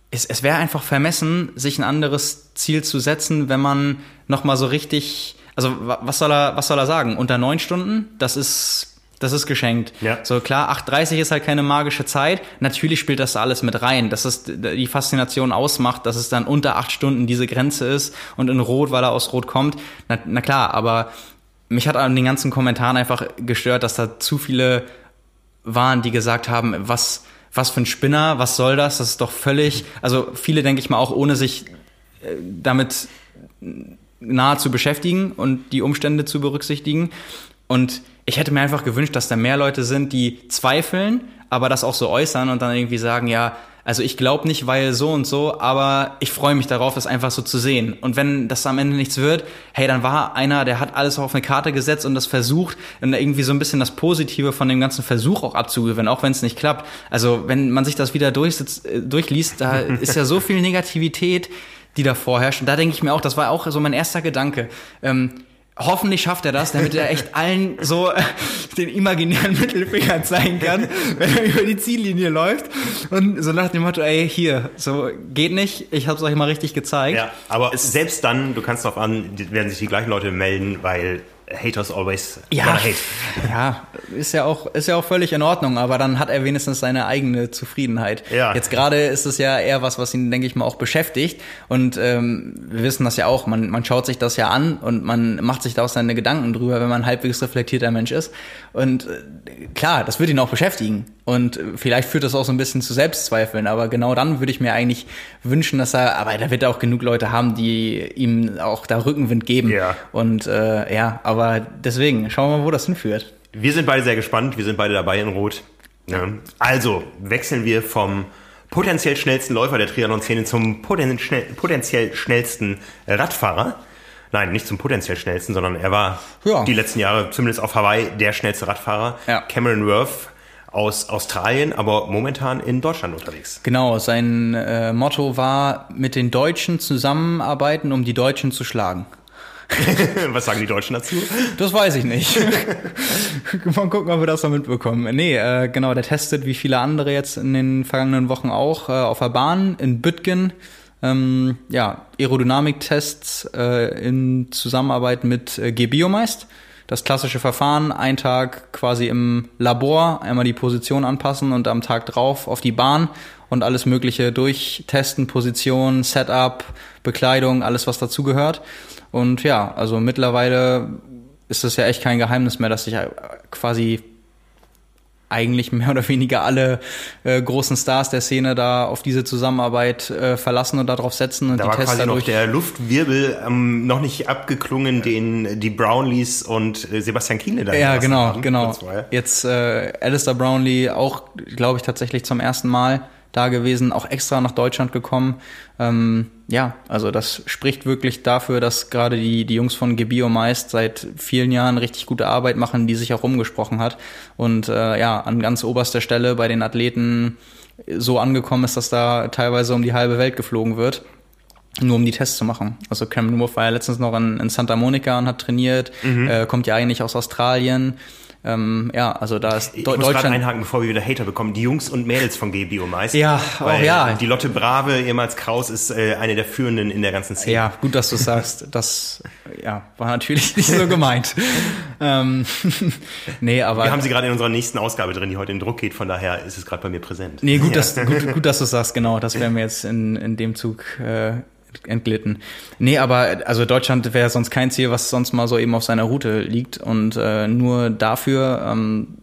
es, es wäre einfach vermessen, sich ein anderes Ziel zu setzen, wenn man nochmal so richtig, also was soll er, was soll er sagen? Unter neun Stunden, das ist das ist geschenkt. Ja. So klar, 8.30 ist halt keine magische Zeit. Natürlich spielt das alles mit rein, dass es die Faszination ausmacht, dass es dann unter acht Stunden diese Grenze ist und in Rot, weil er aus Rot kommt. Na, na klar, aber mich hat an den ganzen Kommentaren einfach gestört, dass da zu viele waren, die gesagt haben, was, was für ein Spinner, was soll das? Das ist doch völlig, also viele denke ich mal auch ohne sich äh, damit nahe zu beschäftigen und die Umstände zu berücksichtigen. Und ich hätte mir einfach gewünscht, dass da mehr Leute sind, die zweifeln, aber das auch so äußern und dann irgendwie sagen, ja, also ich glaube nicht, weil so und so, aber ich freue mich darauf, das einfach so zu sehen. Und wenn das am Ende nichts wird, hey, dann war einer, der hat alles auf eine Karte gesetzt und das versucht, und irgendwie so ein bisschen das Positive von dem ganzen Versuch auch abzugewinnen, auch wenn es nicht klappt. Also wenn man sich das wieder durchsitzt, äh, durchliest, da ist ja so viel Negativität, die da vorherrscht. Und da denke ich mir auch, das war auch so mein erster Gedanke. Ähm, Hoffentlich schafft er das, damit er echt allen so äh, den imaginären Mittelfinger zeigen kann, wenn er über die Ziellinie läuft. Und so nach dem Motto, ey, hier, so geht nicht, ich hab's euch mal richtig gezeigt. Ja, aber selbst dann, du kannst darauf an, werden sich die gleichen Leute melden, weil Haters always ja, hate. Ja, ist ja auch ist ja auch völlig in Ordnung, aber dann hat er wenigstens seine eigene Zufriedenheit. Ja. Jetzt gerade ist es ja eher was, was ihn, denke ich mal, auch beschäftigt. Und ähm, wir wissen das ja auch, man, man schaut sich das ja an und man macht sich da auch seine Gedanken drüber, wenn man ein halbwegs reflektierter Mensch ist. Und äh, klar, das wird ihn auch beschäftigen. Und vielleicht führt das auch so ein bisschen zu Selbstzweifeln, aber genau dann würde ich mir eigentlich wünschen, dass er, aber da wird er auch genug Leute haben, die ihm auch da Rückenwind geben. Ja. Und äh, ja, aber deswegen, schauen wir mal, wo das hinführt. Wir sind beide sehr gespannt, wir sind beide dabei in Rot. Ja. Also, wechseln wir vom potenziell schnellsten Läufer der Triathlon-Szene zum potenziell schnellsten Radfahrer. Nein, nicht zum potenziell schnellsten, sondern er war ja. die letzten Jahre, zumindest auf Hawaii, der schnellste Radfahrer. Ja. Cameron Worth aus Australien, aber momentan in Deutschland unterwegs. Genau, sein äh, Motto war, mit den Deutschen zusammenarbeiten, um die Deutschen zu schlagen. Was sagen die Deutschen dazu? Das weiß ich nicht. Mal gucken, ob wir das noch mitbekommen. Nee, äh, genau, der testet wie viele andere jetzt in den vergangenen Wochen auch äh, auf der Bahn in Büttgen. Ähm, ja, Aerodynamiktests äh, in Zusammenarbeit mit äh, G-Biomeist das klassische Verfahren, ein Tag quasi im Labor, einmal die Position anpassen und am Tag drauf auf die Bahn und alles Mögliche durchtesten, Position, Setup, Bekleidung, alles was dazugehört. Und ja, also mittlerweile ist es ja echt kein Geheimnis mehr, dass ich quasi eigentlich mehr oder weniger alle äh, großen Stars der Szene da auf diese Zusammenarbeit äh, verlassen und darauf setzen und da die war Tests quasi noch der Luftwirbel ähm, noch nicht abgeklungen, den die Brownlees und äh, Sebastian Kienle da Ja, genau, haben, genau. Jetzt äh, Alistair Brownlee auch, glaube ich, tatsächlich zum ersten Mal da gewesen, auch extra nach Deutschland gekommen. Ähm, ja, also das spricht wirklich dafür, dass gerade die, die Jungs von Gebio meist seit vielen Jahren richtig gute Arbeit machen, die sich auch rumgesprochen hat. Und äh, ja, an ganz oberster Stelle bei den Athleten so angekommen ist, dass da teilweise um die halbe Welt geflogen wird nur um die Tests zu machen. Also Cameron Wolf war ja letztens noch in, in Santa Monica und hat trainiert, mhm. äh, kommt ja eigentlich aus Australien, ähm, ja, also da ist Ich Deu- muss gerade Deutschland. einhaken, bevor wir wieder Hater bekommen. Die Jungs und Mädels von GBO meist. Ja, Weil oh ja. Die Lotte Brave, ehemals Kraus, ist äh, eine der führenden in der ganzen Szene. Ja, gut, dass du sagst. Das ja, war natürlich nicht so gemeint. ähm, nee, aber. Wir haben sie gerade in unserer nächsten Ausgabe drin, die heute in Druck geht. Von daher ist es gerade bei mir präsent. Nee, gut, Ja. dass, gut, gut, dass du sagst, genau. Das wäre mir jetzt in, in dem Zug äh, entglitten. Nee, aber also Deutschland wäre sonst kein Ziel, was sonst mal so eben auf seiner Route liegt. Und äh, nur dafür ähm,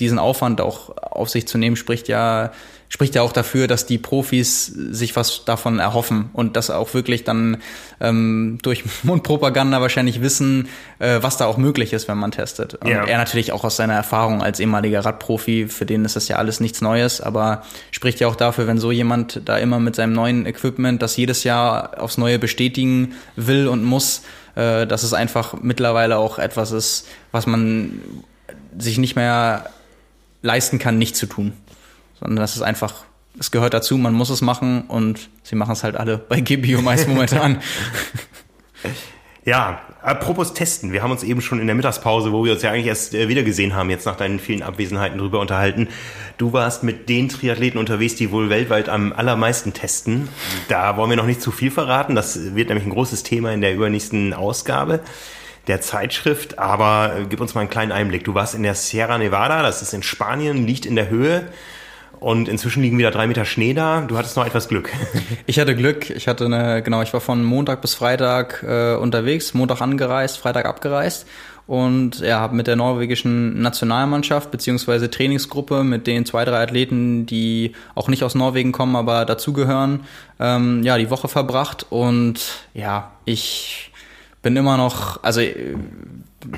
diesen Aufwand auch auf sich zu nehmen, spricht ja spricht ja auch dafür, dass die Profis sich was davon erhoffen und das auch wirklich dann ähm, durch Mundpropaganda wahrscheinlich wissen, äh, was da auch möglich ist, wenn man testet. Und Ja. er natürlich auch aus seiner Erfahrung als ehemaliger Radprofi, für den ist das ja alles nichts Neues, aber spricht ja auch dafür, wenn so jemand da immer mit seinem neuen Equipment das jedes Jahr aufs Neue bestätigen will und muss, äh, dass es einfach mittlerweile auch etwas ist, was man sich nicht mehr leisten kann, nicht zu tun. Sondern das ist einfach, es gehört dazu, man muss es machen und sie machen es halt alle bei GBO meist momentan. Ja, apropos Testen. Wir haben uns eben schon in der Mittagspause, wo wir uns ja eigentlich erst äh, wieder gesehen haben, jetzt nach deinen vielen Abwesenheiten drüber unterhalten. Du warst mit den Triathleten unterwegs, die wohl weltweit am allermeisten testen. Da wollen wir noch nicht zu viel verraten. Das wird nämlich ein großes Thema in der übernächsten Ausgabe der Zeitschrift. Aber äh, gib uns mal einen kleinen Einblick. Du warst in der Sierra Nevada, das ist in Spanien, liegt in der Höhe. Und inzwischen liegen wieder drei Meter Schnee da. Du hattest noch etwas Glück. Ich hatte Glück. Ich hatte eine, genau, ich war von Montag bis Freitag äh, unterwegs, Montag angereist, Freitag abgereist und ja, habe mit der norwegischen Nationalmannschaft beziehungsweise Trainingsgruppe mit den zwei, drei Athleten, die auch nicht aus Norwegen kommen, aber dazugehören, ähm, ja, die Woche verbracht und ja, ich bin immer noch, also äh,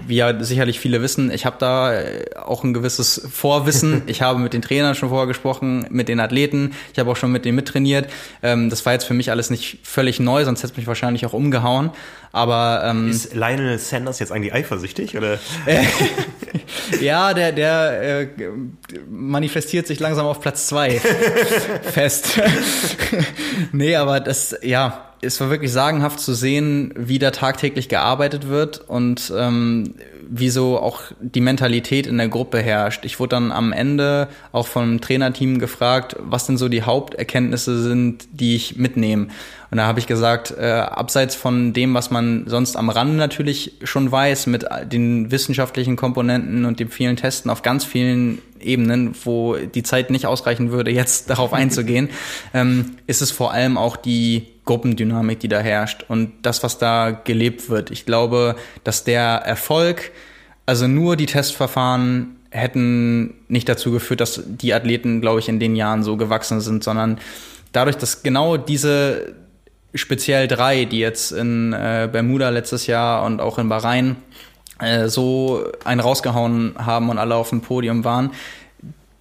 wie ja sicherlich viele wissen, ich habe da äh, auch ein gewisses Vorwissen. Ich habe mit den Trainern schon vorher gesprochen, mit den Athleten. Ich habe auch schon mit denen mittrainiert. Ähm, das war jetzt für mich alles nicht völlig neu, sonst hätte es mich wahrscheinlich auch umgehauen. Aber ähm, Ist Lionel Sanders jetzt eigentlich eifersüchtig? Oder? ja, der, der äh, manifestiert sich langsam auf Platz zwei fest. nee, aber das, ja, es war wirklich sagenhaft zu sehen, wie da tagtäglich gearbeitet wird und ähm, wie so auch die Mentalität in der Gruppe herrscht. Ich wurde dann am Ende auch vom Trainerteam gefragt, was denn so die Haupterkenntnisse sind, die ich mitnehme. Und da habe ich gesagt, äh, abseits von dem, was man sonst am Rande natürlich schon weiß, mit den wissenschaftlichen Komponenten und dem vielen Testen auf ganz vielen Ebenen, wo die Zeit nicht ausreichen würde, jetzt darauf einzugehen, ähm, ist es vor allem auch die Gruppendynamik, die da herrscht und das, was da gelebt wird. Ich glaube, dass der Erfolg, also nur die Testverfahren hätten nicht dazu geführt, dass die Athleten, glaube ich, in den Jahren so gewachsen sind, sondern dadurch, dass genau diese speziell drei, die jetzt in äh, Bermuda letztes Jahr und auch in Bahrain äh, so einen rausgehauen haben und alle auf dem Podium waren,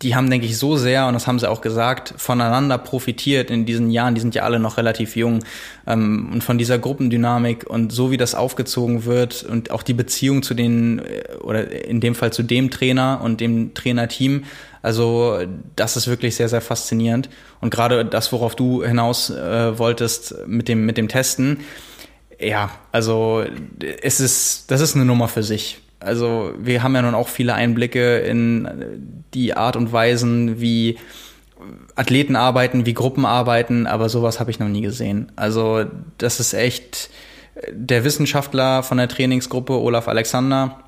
die haben, denke ich, so sehr, und das haben sie auch gesagt, voneinander profitiert in diesen Jahren. Die sind ja alle noch relativ jung. Ähm, und von dieser Gruppendynamik und so wie das aufgezogen wird und auch die Beziehung zu den, äh, oder in dem Fall zu dem Trainer und dem Trainerteam, also das ist wirklich sehr, sehr faszinierend. Und gerade das, worauf du hinaus äh, wolltest mit dem, mit dem Testen, ja, also es ist, das ist eine Nummer für sich. Also wir haben ja nun auch viele Einblicke in die Art und Weisen, wie Athleten arbeiten, wie Gruppen arbeiten, aber sowas habe ich noch nie gesehen. Also das ist echt der Wissenschaftler von der Trainingsgruppe, Olaf Alexander,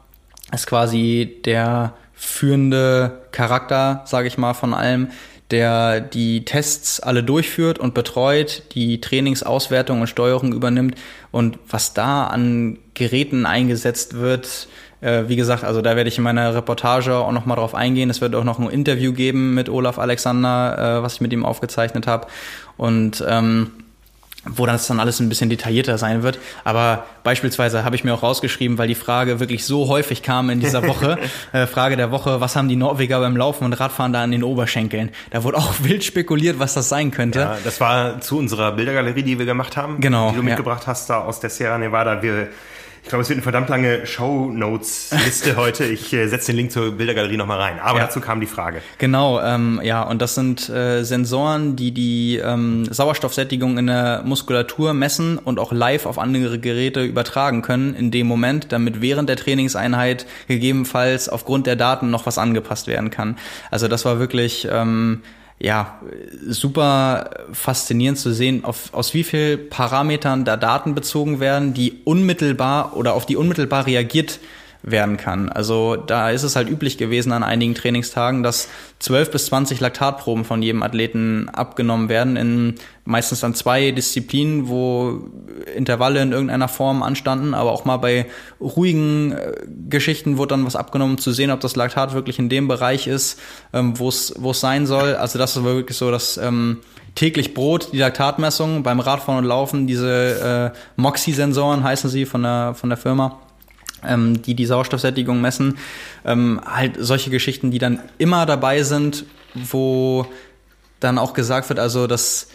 ist quasi der führende Charakter, sage ich mal, von allem, der die Tests alle durchführt und betreut, die Trainingsauswertung und Steuerung übernimmt und was da an Geräten eingesetzt wird, äh, wie gesagt, also da werde ich in meiner Reportage auch noch mal drauf eingehen. Es wird auch noch ein Interview geben mit Olaf Alexander, äh, was ich mit ihm aufgezeichnet habe und ähm, wo das dann alles ein bisschen detaillierter sein wird. Aber beispielsweise habe ich mir auch rausgeschrieben, weil die Frage wirklich so häufig kam in dieser Woche, äh, Frage der Woche, was haben die Norweger beim Laufen und Radfahren da an den Oberschenkeln? Da wurde auch wild spekuliert, was das sein könnte. Ja, das war zu unserer Bildergalerie, die wir gemacht haben, Genau, die du ja. mitgebracht hast da aus der Sierra Nevada. Wir Ich glaube, es wird eine verdammt lange Show-Notes-Liste heute. Ich äh, setze den Link zur Bildergalerie nochmal rein. Aber ja. dazu kam die Frage. Genau, ähm, ja, und das sind äh, Sensoren, die die ähm, Sauerstoffsättigung in der Muskulatur messen und auch live auf andere Geräte übertragen können in dem Moment, damit während der Trainingseinheit gegebenenfalls aufgrund der Daten noch was angepasst werden kann. Also das war wirklich ähm, ja, super faszinierend zu sehen, auf, aus wie viel Parametern da Daten bezogen werden, die unmittelbar oder auf die unmittelbar reagiert werden kann. Also da ist es halt üblich gewesen an einigen Trainingstagen, dass 12 bis 20 Laktatproben von jedem Athleten abgenommen werden, in meistens dann zwei Disziplinen, wo Intervalle in irgendeiner Form anstanden, aber auch mal bei ruhigen äh, Geschichten wurde dann was abgenommen, um zu sehen, ob das Laktat wirklich in dem Bereich ist, ähm, wo es wo es sein soll. Also das ist wirklich so, dass ähm, täglich Brot, die Laktatmessung beim Radfahren und Laufen, diese äh, Moxie-Sensoren heißen sie von der von der Firma ähm, die die Sauerstoffsättigung messen. Ähm, halt solche Geschichten, die dann immer dabei sind, wo dann auch gesagt wird, also das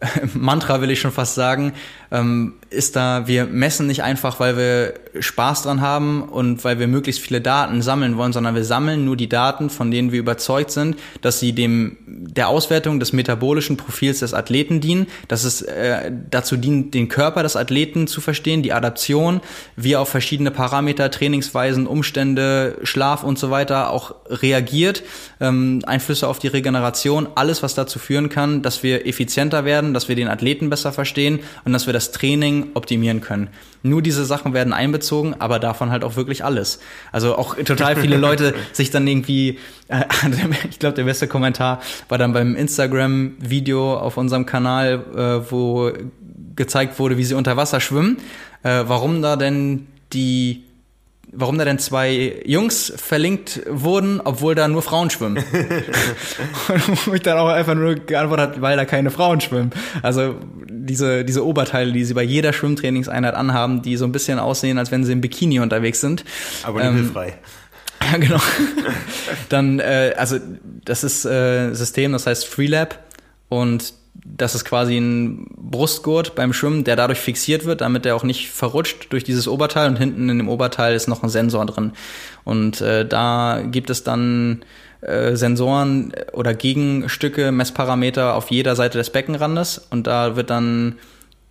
Mantra will ich schon fast sagen, ähm, ist da, wir messen nicht einfach, weil wir Spaß dran haben und weil wir möglichst viele Daten sammeln wollen, sondern wir sammeln nur die Daten, von denen wir überzeugt sind, dass sie dem der Auswertung des metabolischen Profils des Athleten dienen, dass es äh, dazu dient, den Körper des Athleten zu verstehen, die Adaption, wie er auf verschiedene Parameter, Trainingsweisen, Umstände, Schlaf und so weiter auch reagiert, ähm, Einflüsse auf die Regeneration, alles, was dazu führen kann, dass wir effizienter werden, dass wir den Athleten besser verstehen und dass wir das Training optimieren können. Nur diese Sachen werden einbezogen, aber davon halt auch wirklich alles. Also auch total viele Leute sich dann irgendwie, äh, ich glaube, der beste Kommentar war dann beim Instagram-Video auf unserem Kanal, äh, wo gezeigt wurde, wie sie unter Wasser schwimmen, äh, warum da denn die warum da denn zwei Jungs verlinkt wurden, obwohl da nur Frauen schwimmen. und wo ich dann auch einfach nur geantwortet habe, weil da keine Frauen schwimmen. Also diese, diese Oberteile, die sie bei jeder Schwimmtrainingseinheit anhaben, die so ein bisschen aussehen, als wenn sie im Bikini unterwegs sind. Aber nicht ähm, frei. Ja, genau. Dann, äh, also das ist äh, System, das heißt FreeLab und das ist quasi ein Brustgurt beim Schwimmen, der dadurch fixiert wird, damit der auch nicht verrutscht durch dieses Oberteil und hinten in dem Oberteil ist noch ein Sensor drin. Und äh, da gibt es dann äh, Sensoren oder Gegenstücke, Messparameter auf jeder Seite des Beckenrandes und da wird dann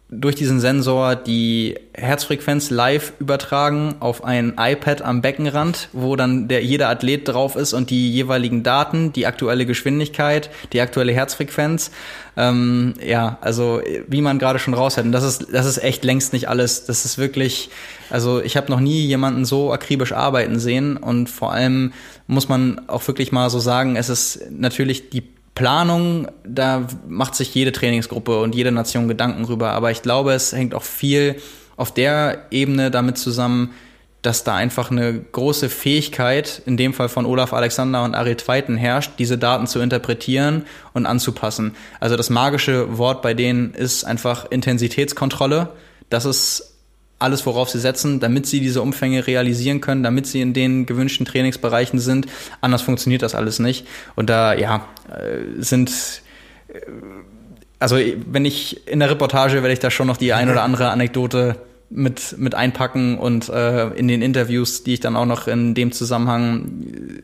durch diesen Sensor die Herzfrequenz live übertragen auf ein iPad am Beckenrand, wo dann der, jeder Athlet drauf ist und die jeweiligen Daten, die aktuelle Geschwindigkeit, die aktuelle Herzfrequenz. Ähm, ja, also wie man gerade schon raushält. Und das ist, das ist echt längst nicht alles. Das ist wirklich, also ich habe noch nie jemanden so akribisch arbeiten sehen und vor allem muss man auch wirklich mal so sagen, es ist natürlich die Planung, da macht sich jede Trainingsgruppe und jede Nation Gedanken rüber. Aber ich glaube, es hängt auch viel auf der Ebene damit zusammen, dass da einfach eine große Fähigkeit, in dem Fall von Olaf Alexander und Ari Tweiten herrscht, diese Daten zu interpretieren und anzupassen. Also das magische Wort bei denen ist einfach Intensitätskontrolle. Das ist alles, worauf sie setzen, damit sie diese Umfänge realisieren können, damit sie in den gewünschten Trainingsbereichen sind. Anders funktioniert das alles nicht. Und da, ja, äh, sind, äh, also wenn ich in der Reportage werde ich da schon noch die ein oder andere Anekdote mit, mit einpacken und äh, in den Interviews, die ich dann auch noch in dem Zusammenhang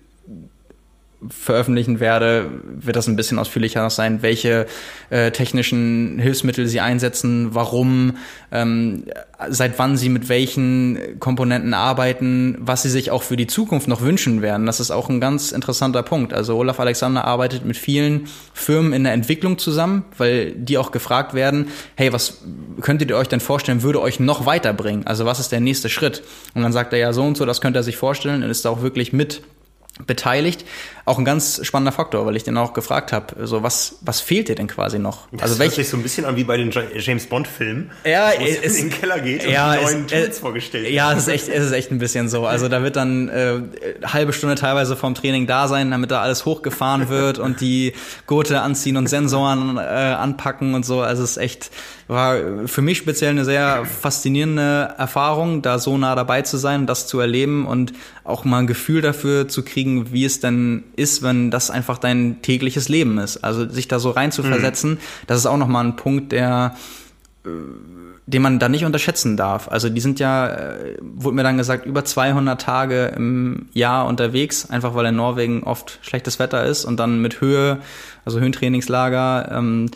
veröffentlichen werde, wird das ein bisschen ausführlicher sein, welche äh, technischen Hilfsmittel sie einsetzen, warum, ähm, seit wann sie mit welchen Komponenten arbeiten, was sie sich auch für die Zukunft noch wünschen werden. Das ist auch ein ganz interessanter Punkt. Also Olaf Alexander arbeitet mit vielen Firmen in der Entwicklung zusammen, weil die auch gefragt werden, hey, was könntet ihr euch denn vorstellen, würde euch noch weiterbringen? Also was ist der nächste Schritt? Und dann sagt er ja so und so, das könnte er sich vorstellen und ist da auch wirklich mit beteiligt. Auch ein ganz spannender Faktor, weil ich den auch gefragt habe, so was was fehlt dir denn quasi noch? Das also hört sich so ein bisschen an wie bei den James Bond Filmen, ja, wo es in den Keller geht ja, und die neuen es, Tools vorgestellt Ja, es ist echt es ist echt ein bisschen so. Also da wird dann äh, halbe Stunde teilweise vom Training da sein, damit da alles hochgefahren wird und die Gurte anziehen und Sensoren äh, anpacken und so. Also es ist echt war für mich speziell eine sehr faszinierende Erfahrung, da so nah dabei zu sein, das zu erleben und auch mal ein Gefühl dafür zu kriegen, wie es denn ist, wenn das einfach dein tägliches Leben ist. Also sich da so rein zu versetzen, mhm. das ist auch nochmal ein Punkt, der den man da nicht unterschätzen darf. Also die sind ja, äh, wurde mir dann gesagt, über 200 Tage im Jahr unterwegs, einfach weil in Norwegen oft schlechtes Wetter ist und dann mit Höhe, also Höhentrainingslager, ähm,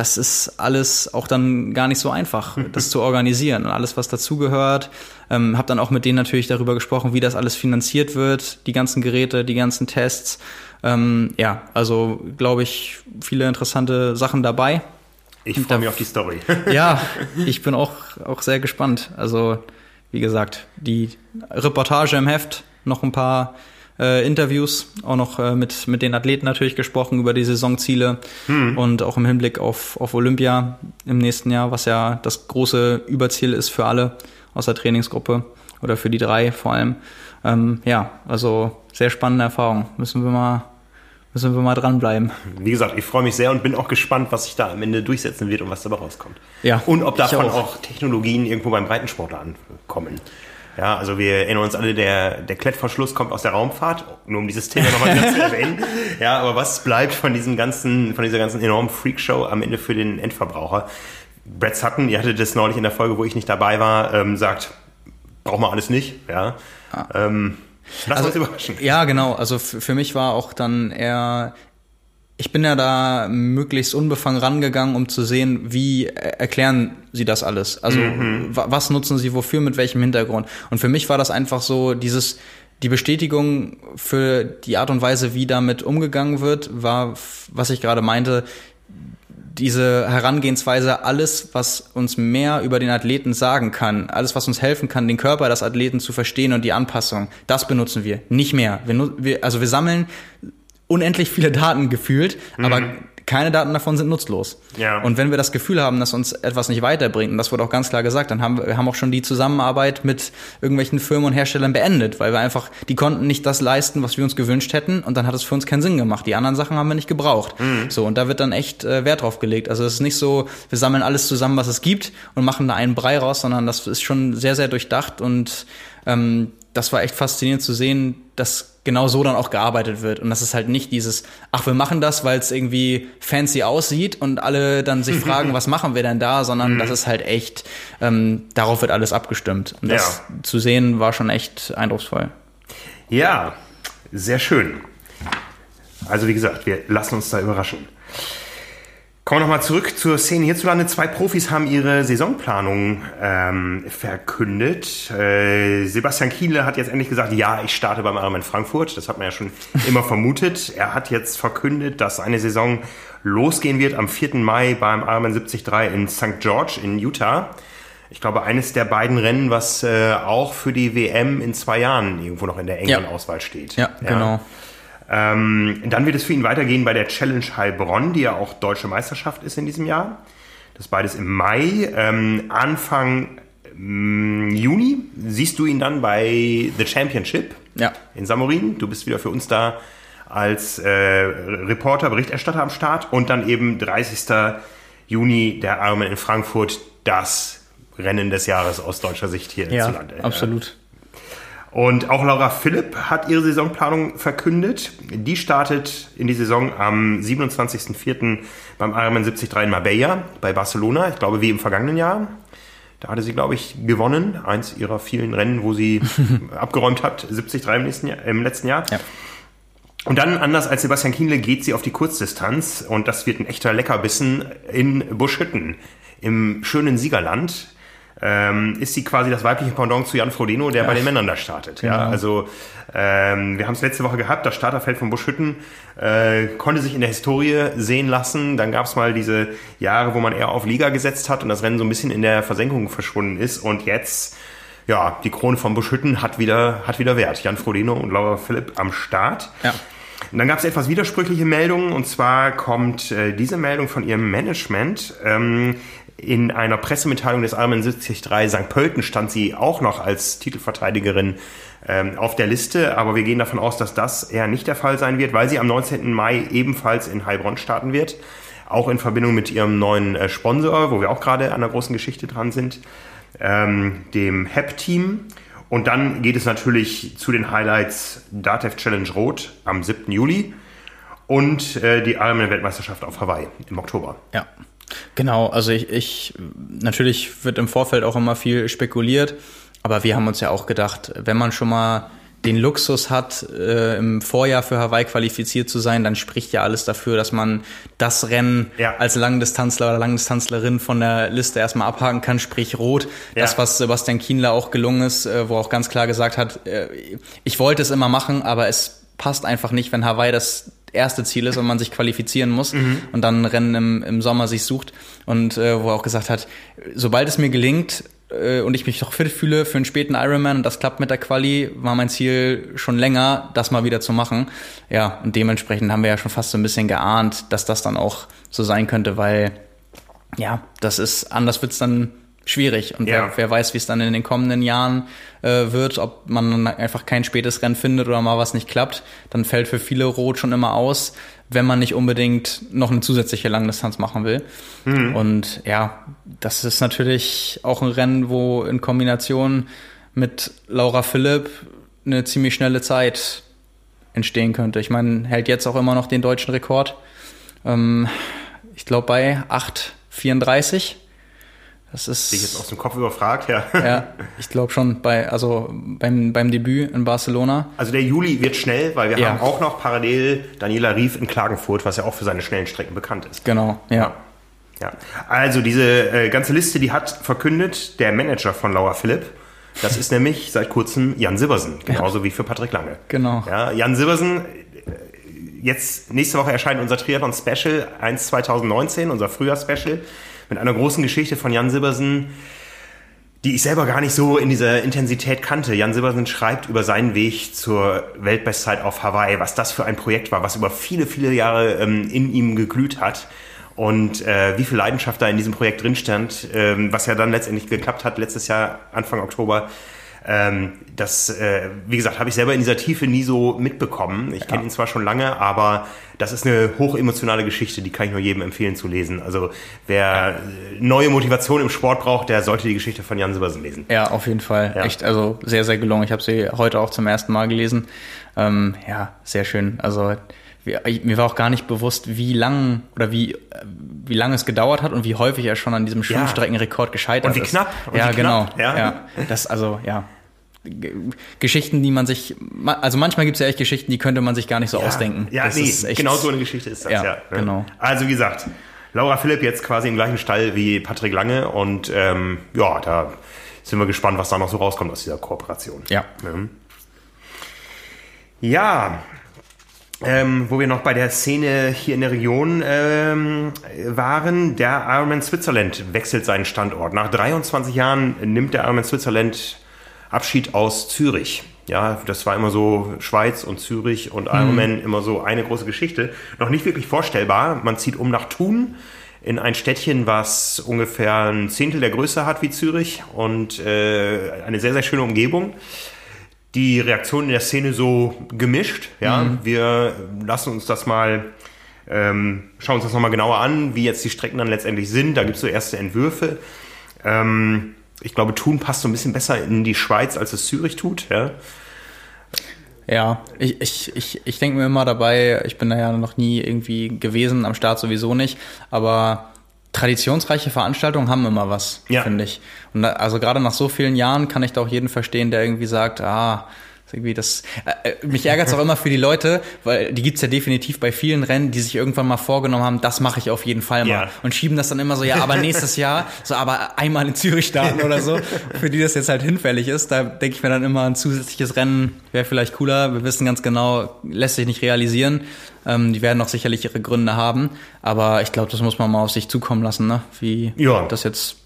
das ist alles auch dann gar nicht so einfach, das zu organisieren und alles, was dazugehört. Ähm, habe dann auch mit denen natürlich darüber gesprochen, wie das alles finanziert wird, die ganzen Geräte, die ganzen Tests. Ähm, ja, also glaube ich, viele interessante Sachen dabei. Ich freue mich auf die Story. ja, ich bin auch, auch sehr gespannt. Also, wie gesagt, die Reportage im Heft, noch ein paar äh, Interviews, auch noch äh, mit, mit den Athleten natürlich gesprochen über die Saisonziele hm. und auch im Hinblick auf, auf Olympia im nächsten Jahr, was ja das große Überziel ist für alle aus der Trainingsgruppe oder für die drei vor allem. Ähm, ja, also sehr spannende Erfahrung. Müssen wir mal Müssen wir mal dranbleiben. Wie gesagt, ich freue mich sehr und bin auch gespannt, was sich da am Ende durchsetzen wird und was dabei rauskommt. Ja. Und ob davon auch. auch. Technologien irgendwo beim Breitensport ankommen. Ja, also wir erinnern uns alle, der, der Klettverschluss kommt aus der Raumfahrt, nur um dieses Thema nochmal zu erwähnen. Ja, aber was bleibt von diesem ganzen, von dieser ganzen enormen Freakshow am Ende für den Endverbraucher? Brad Sutton, ihr hattet das neulich in der Folge, wo ich nicht dabei war, ähm, sagt, braucht man alles nicht, ja. Ah. Ähm, Lass also, uns überraschen. Ja, genau. Also für mich war auch dann eher, ich bin ja da möglichst unbefangen rangegangen, um zu sehen, wie erklären sie das alles. Also mhm. was nutzen sie wofür, mit welchem Hintergrund. Und für mich war das einfach so dieses, die Bestätigung für die Art und Weise, wie damit umgegangen wird, war, was ich gerade meinte, diese Herangehensweise, alles, was uns mehr über den Athleten sagen kann, alles, was uns helfen kann, den Körper des Athleten zu verstehen und die Anpassung, das benutzen wir, nicht mehr. Wir, also wir sammeln unendlich viele Daten gefühlt, mhm. aber keine Daten davon sind nutzlos. Ja. Und wenn wir das Gefühl haben, dass uns etwas nicht weiterbringt, und das wurde auch ganz klar gesagt, dann haben wir, haben auch schon die Zusammenarbeit mit irgendwelchen Firmen und Herstellern beendet, weil wir einfach, die konnten nicht das leisten, was wir uns gewünscht hätten, und dann hat es für uns keinen Sinn gemacht. Die anderen Sachen haben wir nicht gebraucht. Mhm. So, und da wird dann echt äh, Wert drauf gelegt. Also es ist nicht so, wir sammeln alles zusammen, was es gibt, und machen da einen Brei raus, sondern das ist schon sehr, sehr durchdacht und ähm, das war echt faszinierend zu sehen, dass genau so dann auch gearbeitet wird. Und das ist halt nicht dieses, ach, wir machen das, weil es irgendwie fancy aussieht und alle dann sich fragen, was machen wir denn da, sondern mhm. das ist halt echt, ähm, darauf wird alles abgestimmt. Und das ja. zu sehen war schon echt eindrucksvoll. Ja, sehr schön. Also wie gesagt, wir lassen uns da überraschen. Kommen wir nochmal zurück zur Szene hierzulande. Zwei Profis haben ihre Saisonplanung ähm, verkündet. Äh, Sebastian Kiele hat jetzt endlich gesagt, ja, ich starte beim Ironman Frankfurt. Das hat man ja schon immer vermutet. Er hat jetzt verkündet, dass eine Saison losgehen wird am 4. Mai beim Ironman 73 in St. George in Utah. Ich glaube, eines der beiden Rennen, was äh, auch für die WM in zwei Jahren irgendwo noch in der engen ja. Auswahl steht. Ja, ja. genau. Ähm, dann wird es für ihn weitergehen bei der Challenge Heilbronn, die ja auch deutsche Meisterschaft ist in diesem Jahr. Das beides im Mai. Ähm, Anfang ähm, Juni siehst du ihn dann bei The Championship ja. in Samorin. Du bist wieder für uns da als äh, Reporter, Berichterstatter am Start. Und dann eben 30. Juni der Ironman in Frankfurt, das Rennen des Jahres aus deutscher Sicht hier ja, hierzulande. Absolut. Und auch Laura Philipp hat ihre Saisonplanung verkündet. Die startet in die Saison am 27.04. beim Ironman 73 in Marbella bei Barcelona. Ich glaube, wie im vergangenen Jahr. Da hatte sie, glaube ich, gewonnen. Eins ihrer vielen Rennen, wo sie abgeräumt hat. 73 im, nächsten Jahr, im letzten Jahr. Ja. Und dann, anders als Sebastian Kienle, geht sie auf die Kurzdistanz. Und das wird ein echter Leckerbissen in Buschhütten im schönen Siegerland ähm, ist sie quasi das weibliche Pendant zu Jan Frodeno, der ja. bei den Männern da startet. Genau. Ja, also ähm, wir haben es letzte Woche gehabt, das Starterfeld von Buschhütten äh, konnte sich in der Historie sehen lassen. Dann gab es mal diese Jahre, wo man eher auf Liga gesetzt hat und das Rennen so ein bisschen in der Versenkung verschwunden ist. Und jetzt, ja, die Krone von Buschhütten hat wieder, hat wieder Wert. Jan Frodeno und Laura Philipp am Start. Ja. Und dann gab es etwas widersprüchliche Meldungen und zwar kommt äh, diese Meldung von ihrem Management. Ähm, in einer Pressemitteilung des Ironman 73 St. Pölten stand sie auch noch als Titelverteidigerin ähm, auf der Liste, aber wir gehen davon aus, dass das eher nicht der Fall sein wird, weil sie am 19. Mai ebenfalls in Heilbronn starten wird, auch in Verbindung mit ihrem neuen äh, Sponsor, wo wir auch gerade an der großen Geschichte dran sind, ähm, dem HEP-Team. Und dann geht es natürlich zu den Highlights Datev Challenge Rot am 7. Juli und äh, die Ironman-Weltmeisterschaft auf Hawaii im Oktober. Ja. Genau, also ich, ich natürlich wird im Vorfeld auch immer viel spekuliert, aber wir haben uns ja auch gedacht, wenn man schon mal den Luxus hat, äh, im Vorjahr für Hawaii qualifiziert zu sein, dann spricht ja alles dafür, dass man das Rennen ja. als Langdistanzler oder Langdistanzlerin von der Liste erstmal abhaken kann, sprich rot. Ja. Das, was Sebastian Kienler auch gelungen ist, äh, wo er auch ganz klar gesagt hat, äh, ich wollte es immer machen, aber es passt einfach nicht, wenn Hawaii das erste Ziel ist und man sich qualifizieren muss mhm. und dann ein Rennen im, im Sommer sich sucht. Und äh, wo er auch gesagt hat, sobald es mir gelingt, äh, und ich mich doch fit fühle für einen späten Ironman und das klappt mit der Quali, war mein Ziel schon länger, das mal wieder zu machen. Ja, und dementsprechend haben wir ja schon fast so ein bisschen geahnt, dass das dann auch so sein könnte, weil ja, das ist, anders wird's dann schwierig. Und ja. wer, wer, weiß, wie es dann in den kommenden Jahren äh, wird, ob man einfach kein spätes Rennen findet oder mal was nicht klappt, dann fällt für viele Rot schon immer aus, wenn man nicht unbedingt noch eine zusätzliche Langdistanz machen will. Mhm. Und ja, das ist natürlich auch ein Rennen, wo in Kombination mit Laura Philipp eine ziemlich schnelle Zeit entstehen könnte. Ich meine, hält jetzt auch immer noch den deutschen Rekord. Ähm, ich glaube bei 8,34. Das ist. Dich jetzt aus dem Kopf überfragt, ja. Ja, ich glaube schon bei, also beim, beim Debüt in Barcelona. Also der Juli wird schnell, weil wir ja. haben auch noch parallel Daniela Rief in Klagenfurt, was ja auch für seine schnellen Strecken bekannt ist. Genau, ja. ja. ja. Also diese äh, ganze Liste, die hat verkündet der Manager von Laura Philipp. Das ist nämlich seit kurzem Jan Sibbersen, genauso ja. wie für Patrick Lange. Genau. Ja, Jan Sibbersen, äh, jetzt nächste Woche erscheint unser Triathlon Special 1 2019, unser Frühjahr-Special mit einer großen Geschichte von Jan Sibbersen, die ich selber gar nicht so in dieser Intensität kannte. Jan Sibbersen schreibt über seinen Weg zur Weltbestzeit auf Hawaii, was das für ein Projekt war, was über viele, viele Jahre ähm, in ihm geglüht hat und äh, wie viel Leidenschaft da in diesem Projekt drin stand, ähm, was ja dann letztendlich geklappt hat letztes Jahr, Anfang Oktober. Ähm, das, äh, wie gesagt, habe ich selber in dieser Tiefe nie so mitbekommen. Ich ja. kenne ihn zwar schon lange, aber das ist eine hochemotionale Geschichte, die kann ich nur jedem empfehlen zu lesen. Also wer ja. neue Motivation im Sport braucht, der sollte die Geschichte von Jan Silbersen lesen. Ja, auf jeden Fall. Ja. Echt, also sehr, sehr gelungen. Ich habe sie heute auch zum ersten Mal gelesen. Ähm, ja, sehr schön. Also mir war auch gar nicht bewusst, wie lang oder wie, wie lange es gedauert hat und wie häufig er schon an diesem Schwimmstreckenrekord gescheitert ist. Und wie knapp. Und ja, wie genau. ja. ja. Das, also, ja. Geschichten, die man sich, also manchmal gibt es ja echt Geschichten, die könnte man sich gar nicht so ja, ausdenken. Ja, das nee, genau so eine Geschichte ist das, ja. ja ne? Genau. Also wie gesagt, Laura Philipp jetzt quasi im gleichen Stall wie Patrick Lange und ähm, ja, da sind wir gespannt, was da noch so rauskommt aus dieser Kooperation. Ja. Ne? Ja, ähm, wo wir noch bei der Szene hier in der Region ähm, waren, der Ironman Switzerland wechselt seinen Standort. Nach 23 Jahren nimmt der Ironman Switzerland Abschied aus Zürich. Ja, das war immer so Schweiz und Zürich und Ironman mhm. immer so eine große Geschichte. Noch nicht wirklich vorstellbar. Man zieht um nach Thun in ein Städtchen, was ungefähr ein Zehntel der Größe hat wie Zürich und äh, eine sehr, sehr schöne Umgebung die Reaktion in der Szene so gemischt. Ja, mhm. wir lassen uns das mal, ähm, schauen uns das nochmal genauer an, wie jetzt die Strecken dann letztendlich sind. Da gibt es so erste Entwürfe. Ähm, ich glaube, Thun passt so ein bisschen besser in die Schweiz, als es Zürich tut. Ja, ja ich, ich, ich, ich denke mir immer dabei, ich bin da ja noch nie irgendwie gewesen, am Start sowieso nicht, aber traditionsreiche Veranstaltungen haben immer was, ja. finde ich. Und da, also gerade nach so vielen Jahren kann ich da auch jeden verstehen, der irgendwie sagt, ah, irgendwie das. Äh, äh mich ärgert es auch immer für die Leute, weil die gibt's ja definitiv bei vielen Rennen, die sich irgendwann mal vorgenommen haben, das mache ich auf jeden Fall mal. Ja. Und schieben das dann immer so, ja, aber nächstes Jahr, so aber einmal in Zürich starten oder so, für die das jetzt halt hinfällig ist. Da denke ich mir dann immer, ein zusätzliches Rennen wäre vielleicht cooler. Wir wissen ganz genau, lässt sich nicht realisieren. Ähm, die werden auch sicherlich ihre Gründe haben. Aber ich glaube, das muss man mal auf sich zukommen lassen, ne? wie ja. das jetzt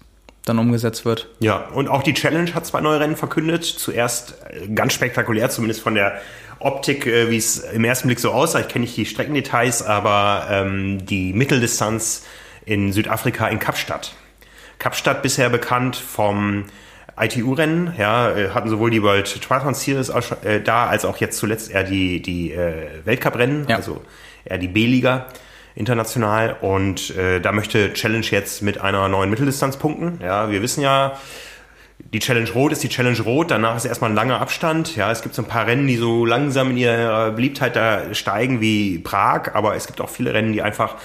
dann umgesetzt wird. Ja, und auch die Challenge hat zwei neue Rennen verkündet. Zuerst äh, ganz spektakulär, zumindest von der Optik, äh, wie es im ersten Blick so aussah. Ich kenne nicht die Streckendetails, aber ähm, die Mitteldistanz in Südafrika in Kapstadt. Kapstadt bisher bekannt vom ITU-Rennen, ja, äh, hatten sowohl die World Triathlon Series da, als auch jetzt zuletzt eher die, die Weltcup-Rennen, ja. also eher die B-Liga international. Und äh, da möchte Challenge jetzt mit einer neuen Mitteldistanz punkten. Ja, wir wissen ja, die Challenge Rot ist die Challenge Rot, danach ist erstmal ein langer Abstand. Ja, es gibt so ein paar Rennen, die so langsam in ihrer Beliebtheit da steigen wie Prag, aber es gibt auch viele Rennen, die einfach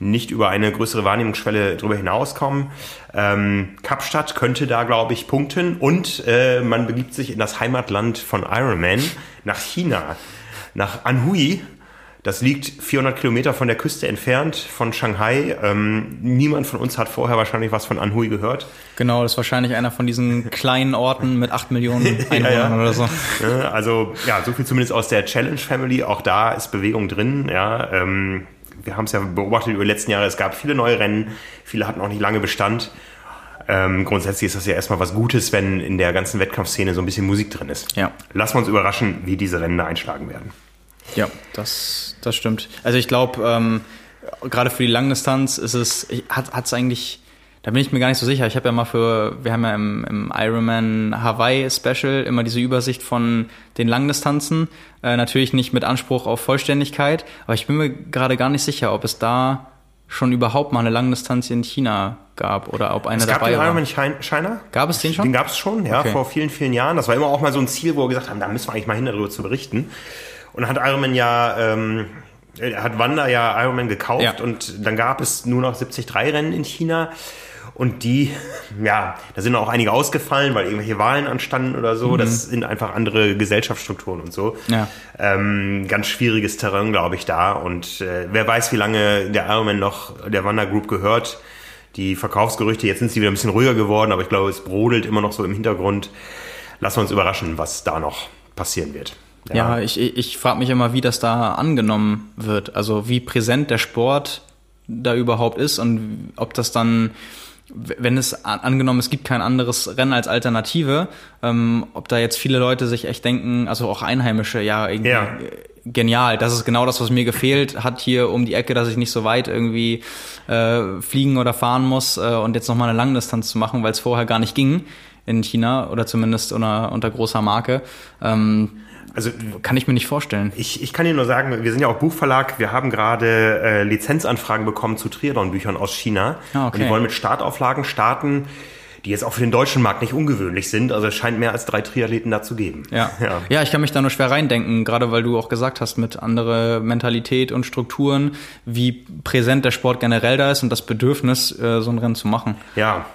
nicht über eine größere Wahrnehmungsschwelle drüber hinauskommen. Ähm, Kapstadt könnte da, glaube ich, punkten und äh, man begibt sich in das Heimatland von Ironman nach China, nach Anhui das liegt 400 Kilometer von der Küste entfernt, von Shanghai. Ähm, niemand von uns hat vorher wahrscheinlich was von Anhui gehört. Genau, das ist wahrscheinlich einer von diesen kleinen Orten mit 8 Millionen Einwohnern ja, ja. oder so. Also ja, so viel zumindest aus der Challenge Family. Auch da ist Bewegung drin. Ja, ähm, wir haben es ja beobachtet über die letzten Jahre. Es gab viele neue Rennen. Viele hatten auch nicht lange Bestand. Ähm, grundsätzlich ist das ja erstmal was Gutes, wenn in der ganzen Wettkampfszene so ein bisschen Musik drin ist. Ja. Lassen wir uns überraschen, wie diese Rennen einschlagen werden. Ja, das, das stimmt. Also ich glaube, ähm, gerade für die Langdistanz ist es, hat es eigentlich, da bin ich mir gar nicht so sicher. Ich habe ja mal für, wir haben ja im, im Ironman Hawaii Special immer diese Übersicht von den Langdistanzen. Äh, natürlich nicht mit Anspruch auf Vollständigkeit, aber ich bin mir gerade gar nicht sicher, ob es da schon überhaupt mal eine Langdistanz in China gab oder ob einer es gab dabei den war. Ironman China. Gab es den schon? Den gab es schon, ja, okay. vor vielen, vielen Jahren. Das war immer auch mal so ein Ziel, wo wir gesagt haben, da müssen wir eigentlich mal hin, darüber zu berichten. Und hat Ironman ja, ähm, hat Wanda ja Ironman gekauft ja. und dann gab es nur noch 73 Rennen in China. Und die, ja, da sind auch einige ausgefallen, weil irgendwelche Wahlen anstanden oder so. Mhm. Das sind einfach andere Gesellschaftsstrukturen und so. Ja. Ähm, ganz schwieriges Terrain, glaube ich, da. Und äh, wer weiß, wie lange der Ironman noch der Wander Group gehört. Die Verkaufsgerüchte, jetzt sind sie wieder ein bisschen ruhiger geworden, aber ich glaube, es brodelt immer noch so im Hintergrund. Lassen wir uns überraschen, was da noch passieren wird. Ja, ja ich, ich frage mich immer, wie das da angenommen wird. Also wie präsent der Sport da überhaupt ist und ob das dann, wenn es angenommen, es gibt kein anderes Rennen als Alternative, ähm, ob da jetzt viele Leute sich echt denken, also auch Einheimische, ja, irgendwie ja. genial, das ist genau das, was mir gefehlt hat hier um die Ecke, dass ich nicht so weit irgendwie äh, fliegen oder fahren muss äh, und jetzt nochmal eine Langdistanz zu machen, weil es vorher gar nicht ging in China oder zumindest unter, unter großer Marke. Ähm, also kann ich mir nicht vorstellen. Ich, ich kann Ihnen nur sagen, wir sind ja auch Buchverlag. Wir haben gerade äh, Lizenzanfragen bekommen zu Triathlon-Büchern aus China. Ah, okay. Und die wollen mit Startauflagen starten, die jetzt auch für den deutschen Markt nicht ungewöhnlich sind. Also es scheint mehr als drei Triathleten da zu geben. Ja. ja. ja, ich kann mich da nur schwer reindenken, gerade weil du auch gesagt hast, mit andere Mentalität und Strukturen, wie präsent der Sport generell da ist und das Bedürfnis, äh, so ein Rennen zu machen. Ja,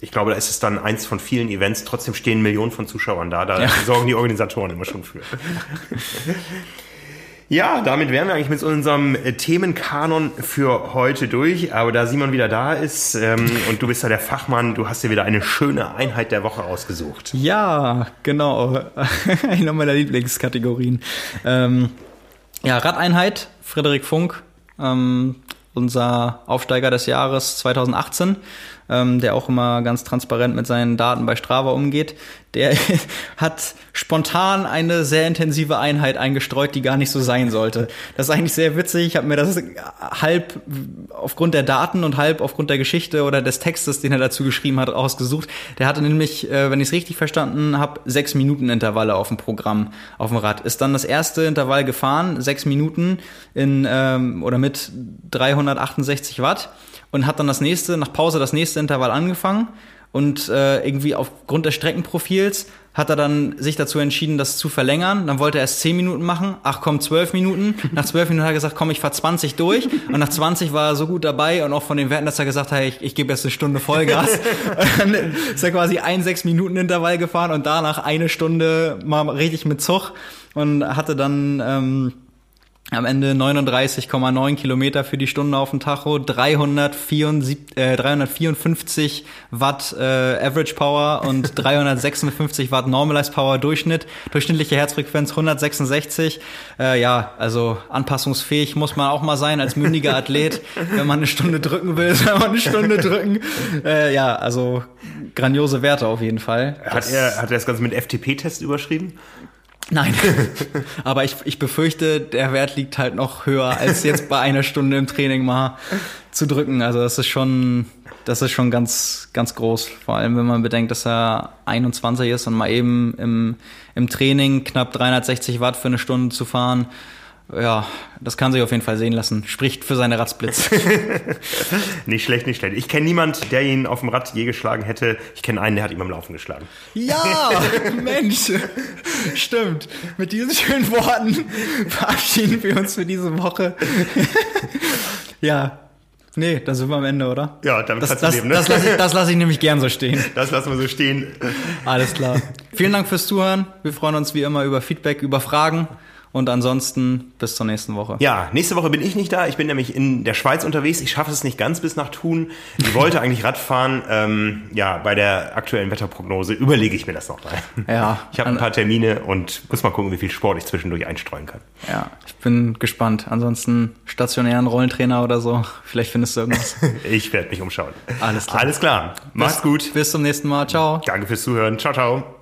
ich glaube, da ist es dann eins von vielen Events. Trotzdem stehen Millionen von Zuschauern da. Da ja. sorgen die Organisatoren immer schon für. Ja, damit wären wir eigentlich mit unserem Themenkanon für heute durch. Aber da Simon wieder da ist ähm, und du bist ja der Fachmann, du hast dir wieder eine schöne Einheit der Woche ausgesucht. Ja, genau. Eine meiner Lieblingskategorien. Ähm, ja, Radeinheit, Frederik Funk, ähm, unser Aufsteiger des Jahres 2018 ähm, der auch immer ganz transparent mit seinen Daten bei Strava umgeht, der hat spontan eine sehr intensive Einheit eingestreut, die gar nicht so sein sollte. Das ist eigentlich sehr witzig. Ich habe mir das halb aufgrund der Daten und halb aufgrund der Geschichte oder des Textes, den er dazu geschrieben hat, ausgesucht. Der hatte nämlich, äh, wenn ich es richtig verstanden habe, sechs Minuten Intervalle auf dem Programm auf dem Rad. Ist dann das erste Intervall gefahren, sechs Minuten in ähm, oder mit 368 Watt und hat dann das nächste, nach Pause das nächste Intervall angefangen und äh, irgendwie aufgrund des Streckenprofils hat er dann sich dazu entschieden, das zu verlängern. Dann wollte er erst 10 Minuten machen. Ach komm, 12 Minuten. Nach 12 Minuten hat er gesagt, komm, ich fahr 20 durch. Und nach 20 war er so gut dabei und auch von den Werten, dass er gesagt hat, ich, ich gebe jetzt eine Stunde Vollgas. dann ist er quasi ein 6 Minuten Intervall gefahren und danach eine Stunde mal richtig mit Zug und hatte dann ähm, am Ende 39,9 Kilometer für die Stunde auf dem Tacho, 354, äh, 354 Watt äh, Average Power und 356 Watt Normalized Power Durchschnitt. Durchschnittliche Herzfrequenz 166. Äh, ja, also anpassungsfähig muss man auch mal sein als mündiger Athlet. Wenn man eine Stunde drücken will, soll man eine Stunde drücken. Äh, ja, also grandiose Werte auf jeden Fall. Hat er, hat er das Ganze mit FTP-Test überschrieben? Nein, aber ich, ich befürchte, der Wert liegt halt noch höher, als jetzt bei einer Stunde im Training mal zu drücken. Also das ist schon, das ist schon ganz, ganz groß. Vor allem, wenn man bedenkt, dass er 21 ist und mal eben im, im Training knapp 360 Watt für eine Stunde zu fahren, ja, das kann sich auf jeden Fall sehen lassen. Spricht für seine Radsblitz. nicht schlecht, nicht schlecht. Ich kenne niemand, der ihn auf dem Rad je geschlagen hätte. Ich kenne einen, der hat ihm am Laufen geschlagen. Ja, Mensch. Stimmt. Mit diesen schönen Worten verabschieden wir uns für diese Woche. ja. Nee, dann sind wir am Ende, oder? Ja, damit das, kannst das, du leben, ne? Das lasse ich, das lass ich nämlich gern so stehen. Das lassen wir so stehen. Alles klar. Vielen Dank fürs Zuhören. Wir freuen uns wie immer über Feedback, über Fragen. Und ansonsten bis zur nächsten Woche. Ja, nächste Woche bin ich nicht da. Ich bin nämlich in der Schweiz unterwegs. Ich schaffe es nicht ganz bis nach Thun. Ich wollte eigentlich Radfahren. Ähm, ja, bei der aktuellen Wetterprognose überlege ich mir das noch mal. Ja. Ich habe ein paar Termine und muss mal gucken, wie viel Sport ich zwischendurch einstreuen kann. Ja, ich bin gespannt. Ansonsten stationären Rollentrainer oder so. Vielleicht findest du irgendwas. ich werde mich umschauen. Alles klar. Alles klar. Mach's bis, gut. Bis zum nächsten Mal. Ciao. Danke fürs Zuhören. Ciao, ciao.